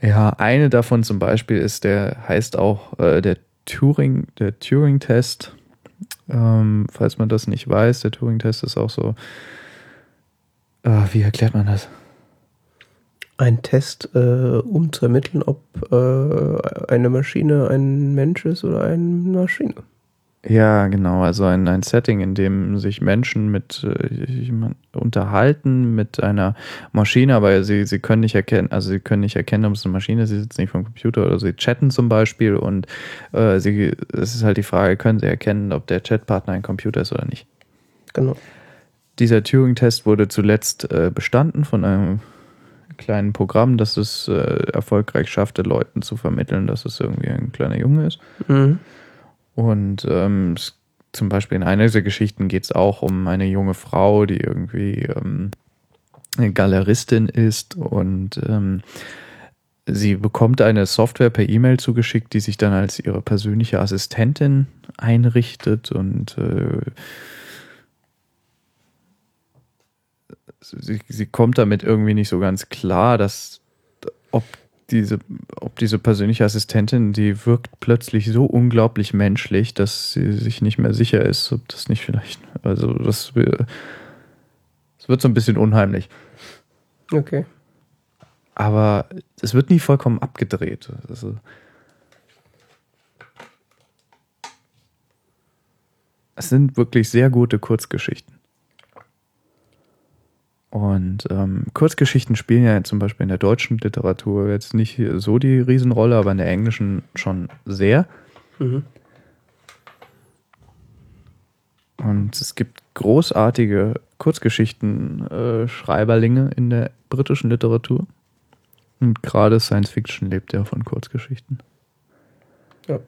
Ja, eine davon zum Beispiel ist der, heißt auch äh, der Turing, der Turing-Test. Ähm, falls man das nicht weiß, der Turing-Test ist auch so. Äh, wie erklärt man das? Ein Test, äh, um zu ermitteln, ob äh, eine Maschine ein Mensch ist oder eine Maschine. Ja, genau. Also ein, ein Setting, in dem sich Menschen mit äh, unterhalten mit einer Maschine, aber sie, sie können nicht erkennen, also sie können nicht erkennen, ob es eine Maschine ist, sie sitzen nicht vom Computer oder sie chatten zum Beispiel und äh, sie, es ist halt die Frage, können sie erkennen, ob der Chatpartner ein Computer ist oder nicht. Genau. Dieser Turing-Test wurde zuletzt äh, bestanden von einem kleinen Programm, das es äh, erfolgreich schaffte, Leuten zu vermitteln, dass es irgendwie ein kleiner Junge ist. Mhm. Und ähm, zum Beispiel in einer dieser Geschichten geht es auch um eine junge Frau, die irgendwie ähm, eine Galeristin ist und ähm, sie bekommt eine Software per E-Mail zugeschickt, die sich dann als ihre persönliche Assistentin einrichtet und äh, sie, sie kommt damit irgendwie nicht so ganz klar, dass ob diese, ob diese persönliche Assistentin, die wirkt plötzlich so unglaublich menschlich, dass sie sich nicht mehr sicher ist, ob das nicht vielleicht, also das, das wird so ein bisschen unheimlich. Okay. Aber es wird nie vollkommen abgedreht. Also, es sind wirklich sehr gute Kurzgeschichten. Und ähm, Kurzgeschichten spielen ja zum Beispiel in der deutschen Literatur jetzt nicht so die Riesenrolle, aber in der englischen schon sehr. Mhm. Und es gibt großartige Kurzgeschichten-Schreiberlinge äh, in der britischen Literatur. Und gerade Science Fiction lebt ja von Kurzgeschichten. Ja.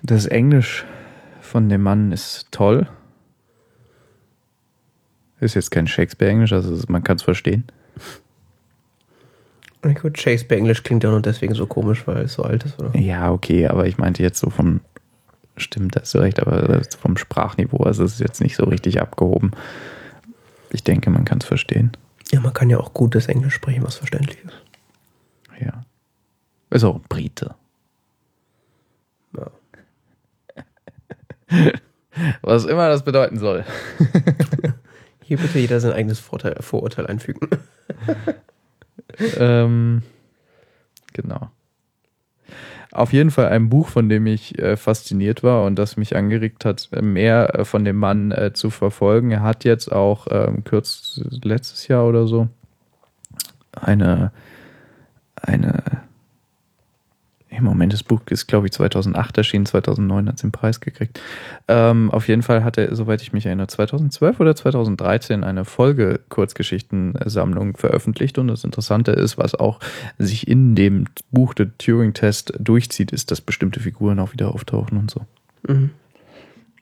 Das Englisch von dem Mann ist toll. Ist jetzt kein Shakespeare-Englisch, also man kann es verstehen. Gut, Shakespeare-Englisch klingt ja nur deswegen so komisch, weil es so alt ist, oder? Ja, okay, aber ich meinte jetzt so vom, stimmt, da hast du recht, aber vom Sprachniveau, also es ist jetzt nicht so richtig abgehoben. Ich denke, man kann es verstehen. Ja, man kann ja auch gutes Englisch sprechen, was verständlich ist. Ja. Ist auch ein Brite. Ja. was immer das bedeuten soll. Hier bitte jeder sein eigenes Vorteil, Vorurteil einfügen. ähm, genau. Auf jeden Fall ein Buch, von dem ich äh, fasziniert war und das mich angeregt hat, mehr äh, von dem Mann äh, zu verfolgen. Er hat jetzt auch ähm, kurz letztes Jahr oder so eine, eine im Moment, das Buch ist, glaube ich, 2008 erschienen, 2009 hat es den Preis gekriegt. Ähm, auf jeden Fall hat er, soweit ich mich erinnere, 2012 oder 2013 eine Folge-Kurzgeschichtensammlung veröffentlicht. Und das Interessante ist, was auch sich in dem Buch der Turing-Test durchzieht, ist, dass bestimmte Figuren auch wieder auftauchen und so. Mhm.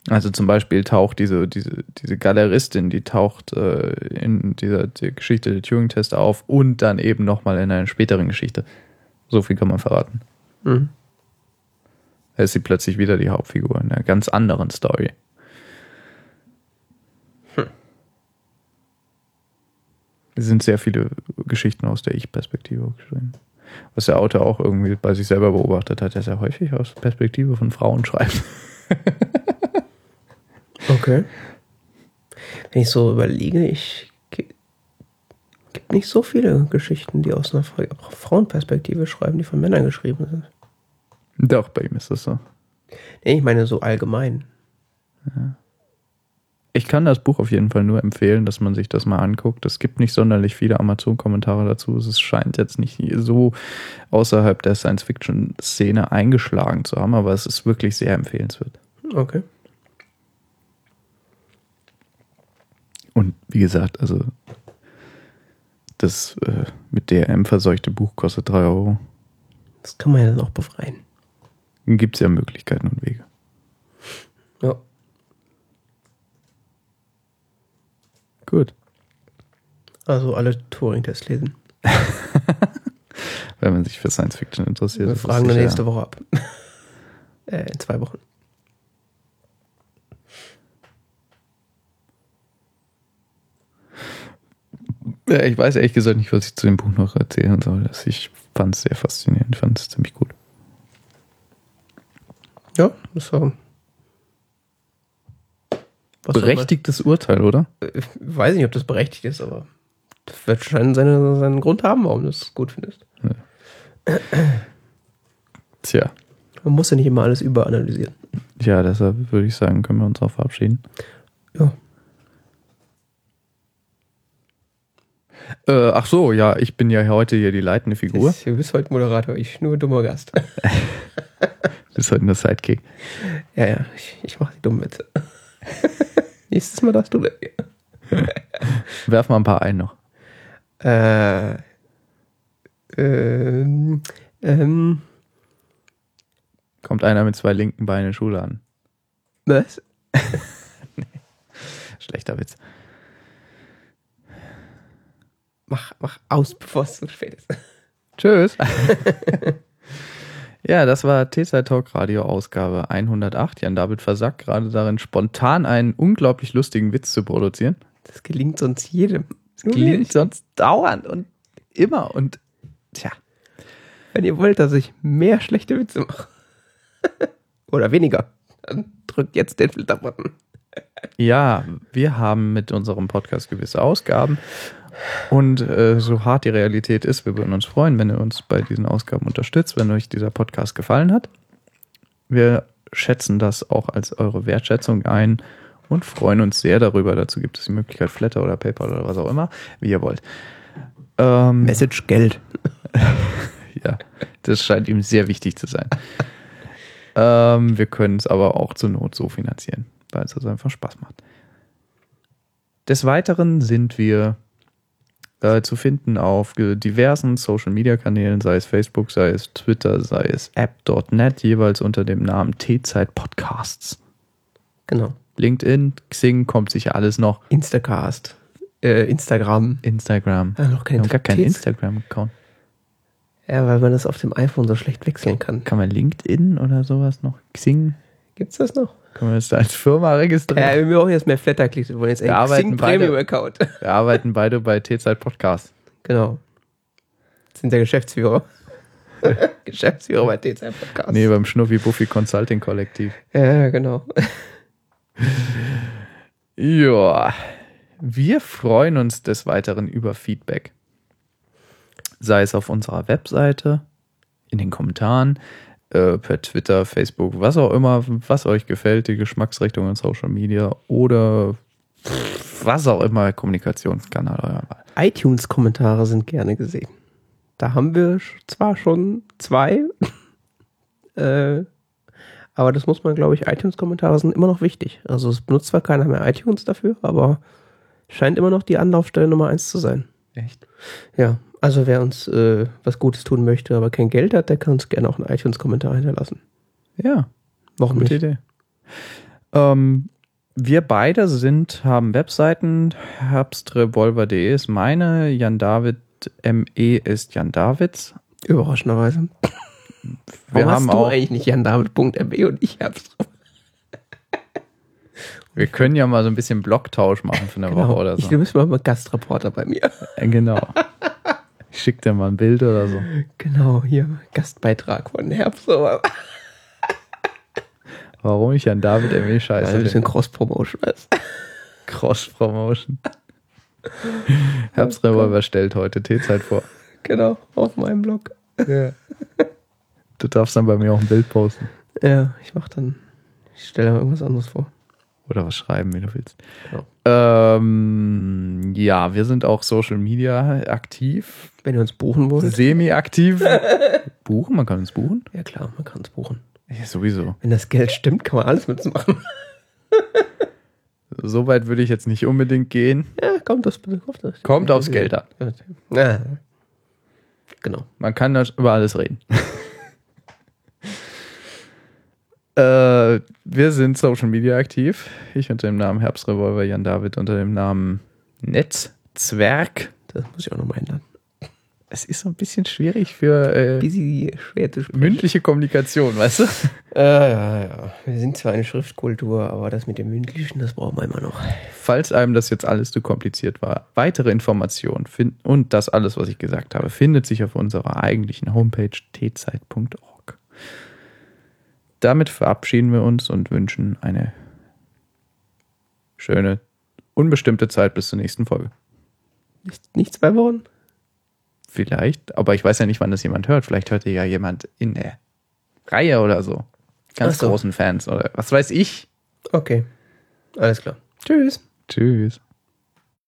Also zum Beispiel taucht diese, diese, diese Galeristin, die taucht äh, in dieser die Geschichte der Turing-Test auf und dann eben nochmal in einer späteren Geschichte. So viel kann man verraten. Mhm. Da ist sie plötzlich wieder die Hauptfigur in einer ganz anderen Story. Hm. Es sind sehr viele Geschichten aus der Ich-Perspektive geschrieben. Was der Autor auch irgendwie bei sich selber beobachtet hat, dass er häufig aus Perspektive von Frauen schreibt. okay. Wenn ich so überlege, ich gibt nicht so viele Geschichten, die aus einer Frauenperspektive schreiben, die von Männern geschrieben sind. Doch, bei ihm ist das so. Nee, ich meine so allgemein. Ja. Ich kann das Buch auf jeden Fall nur empfehlen, dass man sich das mal anguckt. Es gibt nicht sonderlich viele Amazon-Kommentare dazu. Es scheint jetzt nicht so außerhalb der Science-Fiction-Szene eingeschlagen zu haben, aber es ist wirklich sehr empfehlenswert. Okay. Und wie gesagt, also das äh, mit DRM verseuchte Buch kostet 3 Euro. Das kann man ja dann auch befreien. Gibt es ja Möglichkeiten und Wege. Ja. Gut. Also alle Turing-Tests lesen. Wenn man sich für Science Fiction interessiert. Wir fragen dann nächste Woche ab. äh, in zwei Wochen. Ja, ich weiß ehrlich gesagt nicht, was ich zu dem Buch noch erzählen soll. Das- Ich fand es sehr faszinierend, ich fand es ziemlich gut. Ja, das war. Berechtigtes Urteil, oder? Ich weiß nicht, ob das berechtigt ist, aber das wird schon seine, seinen Grund haben, warum du es gut findest. Tja, Man muss ja nicht immer alles überanalysieren. ja, deshalb würde ich sagen, können wir uns auch verabschieden. Ja. Äh, ach so, ja, ich bin ja heute hier die leitende Figur. Du bist heute Moderator, ich nur dummer Gast. Du bist heute nur Sidekick. ja, ja, ich, ich mache die dummen Witze. Nächstes Mal darfst du. Werf mal ein paar ein noch. Äh, ähm, ähm, Kommt einer mit zwei linken Beinen in Schule an. was? Schlechter Witz. Mach, mach aus, bevor es zu spät ist. Tschüss. ja, das war T-Zeit Talk Radio Ausgabe 108. Jan David versagt gerade darin, spontan einen unglaublich lustigen Witz zu produzieren. Das gelingt sonst jedem. Mir Klingt nicht. sonst dauernd und immer und tja. Wenn ihr wollt, dass ich mehr schlechte Witze mache. Oder weniger. Dann drückt jetzt den Filterbutton. Ja, wir haben mit unserem Podcast gewisse Ausgaben. Und äh, so hart die Realität ist, wir würden uns freuen, wenn ihr uns bei diesen Ausgaben unterstützt, wenn euch dieser Podcast gefallen hat. Wir schätzen das auch als eure Wertschätzung ein und freuen uns sehr darüber. Dazu gibt es die Möglichkeit Flatter oder PayPal oder was auch immer, wie ihr wollt. Ähm, Message Geld. ja, das scheint ihm sehr wichtig zu sein. ähm, wir können es aber auch zur Not so finanzieren, weil es also einfach Spaß macht. Des Weiteren sind wir äh, zu finden auf diversen Social Media Kanälen, sei es Facebook, sei es Twitter, sei es app.net, jeweils unter dem Namen T-Zeit Podcasts. Genau. LinkedIn, Xing kommt sicher alles noch. Instacast. Äh, Instagram. Instagram. Ah, noch Wir kein haben gar keinen T- Instagram-Account. Ja, weil man das auf dem iPhone so schlecht wechseln kann. Kann man LinkedIn oder sowas noch? Xing? Gibt's das noch? Können wir das da als Firma registrieren? Ja, wir brauchen jetzt mehr Flatterklicks. Wir wollen jetzt Wir einen arbeiten Xing beide- Premium Account. Wir arbeiten beide bei T-Zeit Podcast. genau. Sind der Geschäftsführer. Geschäftsführer bei TZ Podcast. Nee, beim Schnuffi Buffy Consulting Kollektiv. Ja, genau. Ja, wir freuen uns des Weiteren über Feedback. Sei es auf unserer Webseite, in den Kommentaren, äh, per Twitter, Facebook, was auch immer, was euch gefällt, die Geschmacksrichtung in Social Media oder was auch immer, Kommunikationskanal eurer Wahl. iTunes-Kommentare sind gerne gesehen. Da haben wir zwar schon zwei, äh, aber das muss man, glaube ich, iTunes-Kommentare sind immer noch wichtig. Also es benutzt zwar keiner mehr iTunes dafür, aber scheint immer noch die Anlaufstelle Nummer eins zu sein. Echt? Ja, also wer uns äh, was Gutes tun möchte, aber kein Geld hat, der kann uns gerne auch einen iTunes-Kommentar hinterlassen. Ja, Warum Gute nicht? Idee. Ähm, wir beide sind, haben Webseiten. Herbstrevolver.de ist meine. Jan David ME ist Jan Davids. Überraschenderweise. Wir Warum haben hast du auch, eigentlich nicht jandavid.mb und ich drauf? wir können ja mal so ein bisschen Blocktausch machen für eine Woche oder Genau. Ich, so. du bist mal mal Gastreporter bei mir. Äh, genau. Ich schick dir mal ein Bild oder so. Genau, hier Gastbeitrag von Herbst. Warum ich Jan David ME ein scheiße bisschen bin. Cross-Promotion. weißt du? Cross-Promotion. Herbstrevolver stellt heute T-Zeit vor. Genau, auf meinem Blog. Du darfst dann bei mir auch ein Bild posten. Ja, ich mach dann, ich stelle da irgendwas anderes vor. Oder was schreiben, wie du willst. Genau. Ähm, ja, wir sind auch Social Media aktiv, Wenn ihr uns buchen wollt. semi-aktiv. buchen? Man kann uns buchen? Ja klar, man kann es buchen. Ja, sowieso. Wenn das Geld stimmt, kann man alles mit uns machen. So weit würde ich jetzt nicht unbedingt gehen. Ja, kommt das bitte. Kommt, das. Kommt aufs Geld an. Ja, genau. Man kann da über alles reden. Äh, wir sind Social Media aktiv. Ich unter dem Namen Herbstrevolver, Jan David unter dem Namen Netzwerk. Das muss ich auch nochmal ändern. Es ist so ein bisschen schwierig für äh, mündliche Kommunikation, weißt du? Äh, ja, ja. Wir sind zwar eine Schriftkultur, aber das mit dem Mündlichen, das brauchen wir immer noch. Falls einem das jetzt alles zu kompliziert war, weitere Informationen fin- und das alles, was ich gesagt habe, findet sich auf unserer eigentlichen Homepage tzeit.org. Damit verabschieden wir uns und wünschen eine schöne, unbestimmte Zeit bis zur nächsten Folge. Nicht, nicht zwei Wochen? Vielleicht, aber ich weiß ja nicht, wann das jemand hört. Vielleicht hört ihr ja jemand in der Reihe oder so. Ganz so. großen Fans oder was weiß ich. Okay. Alles klar. Tschüss. Tschüss.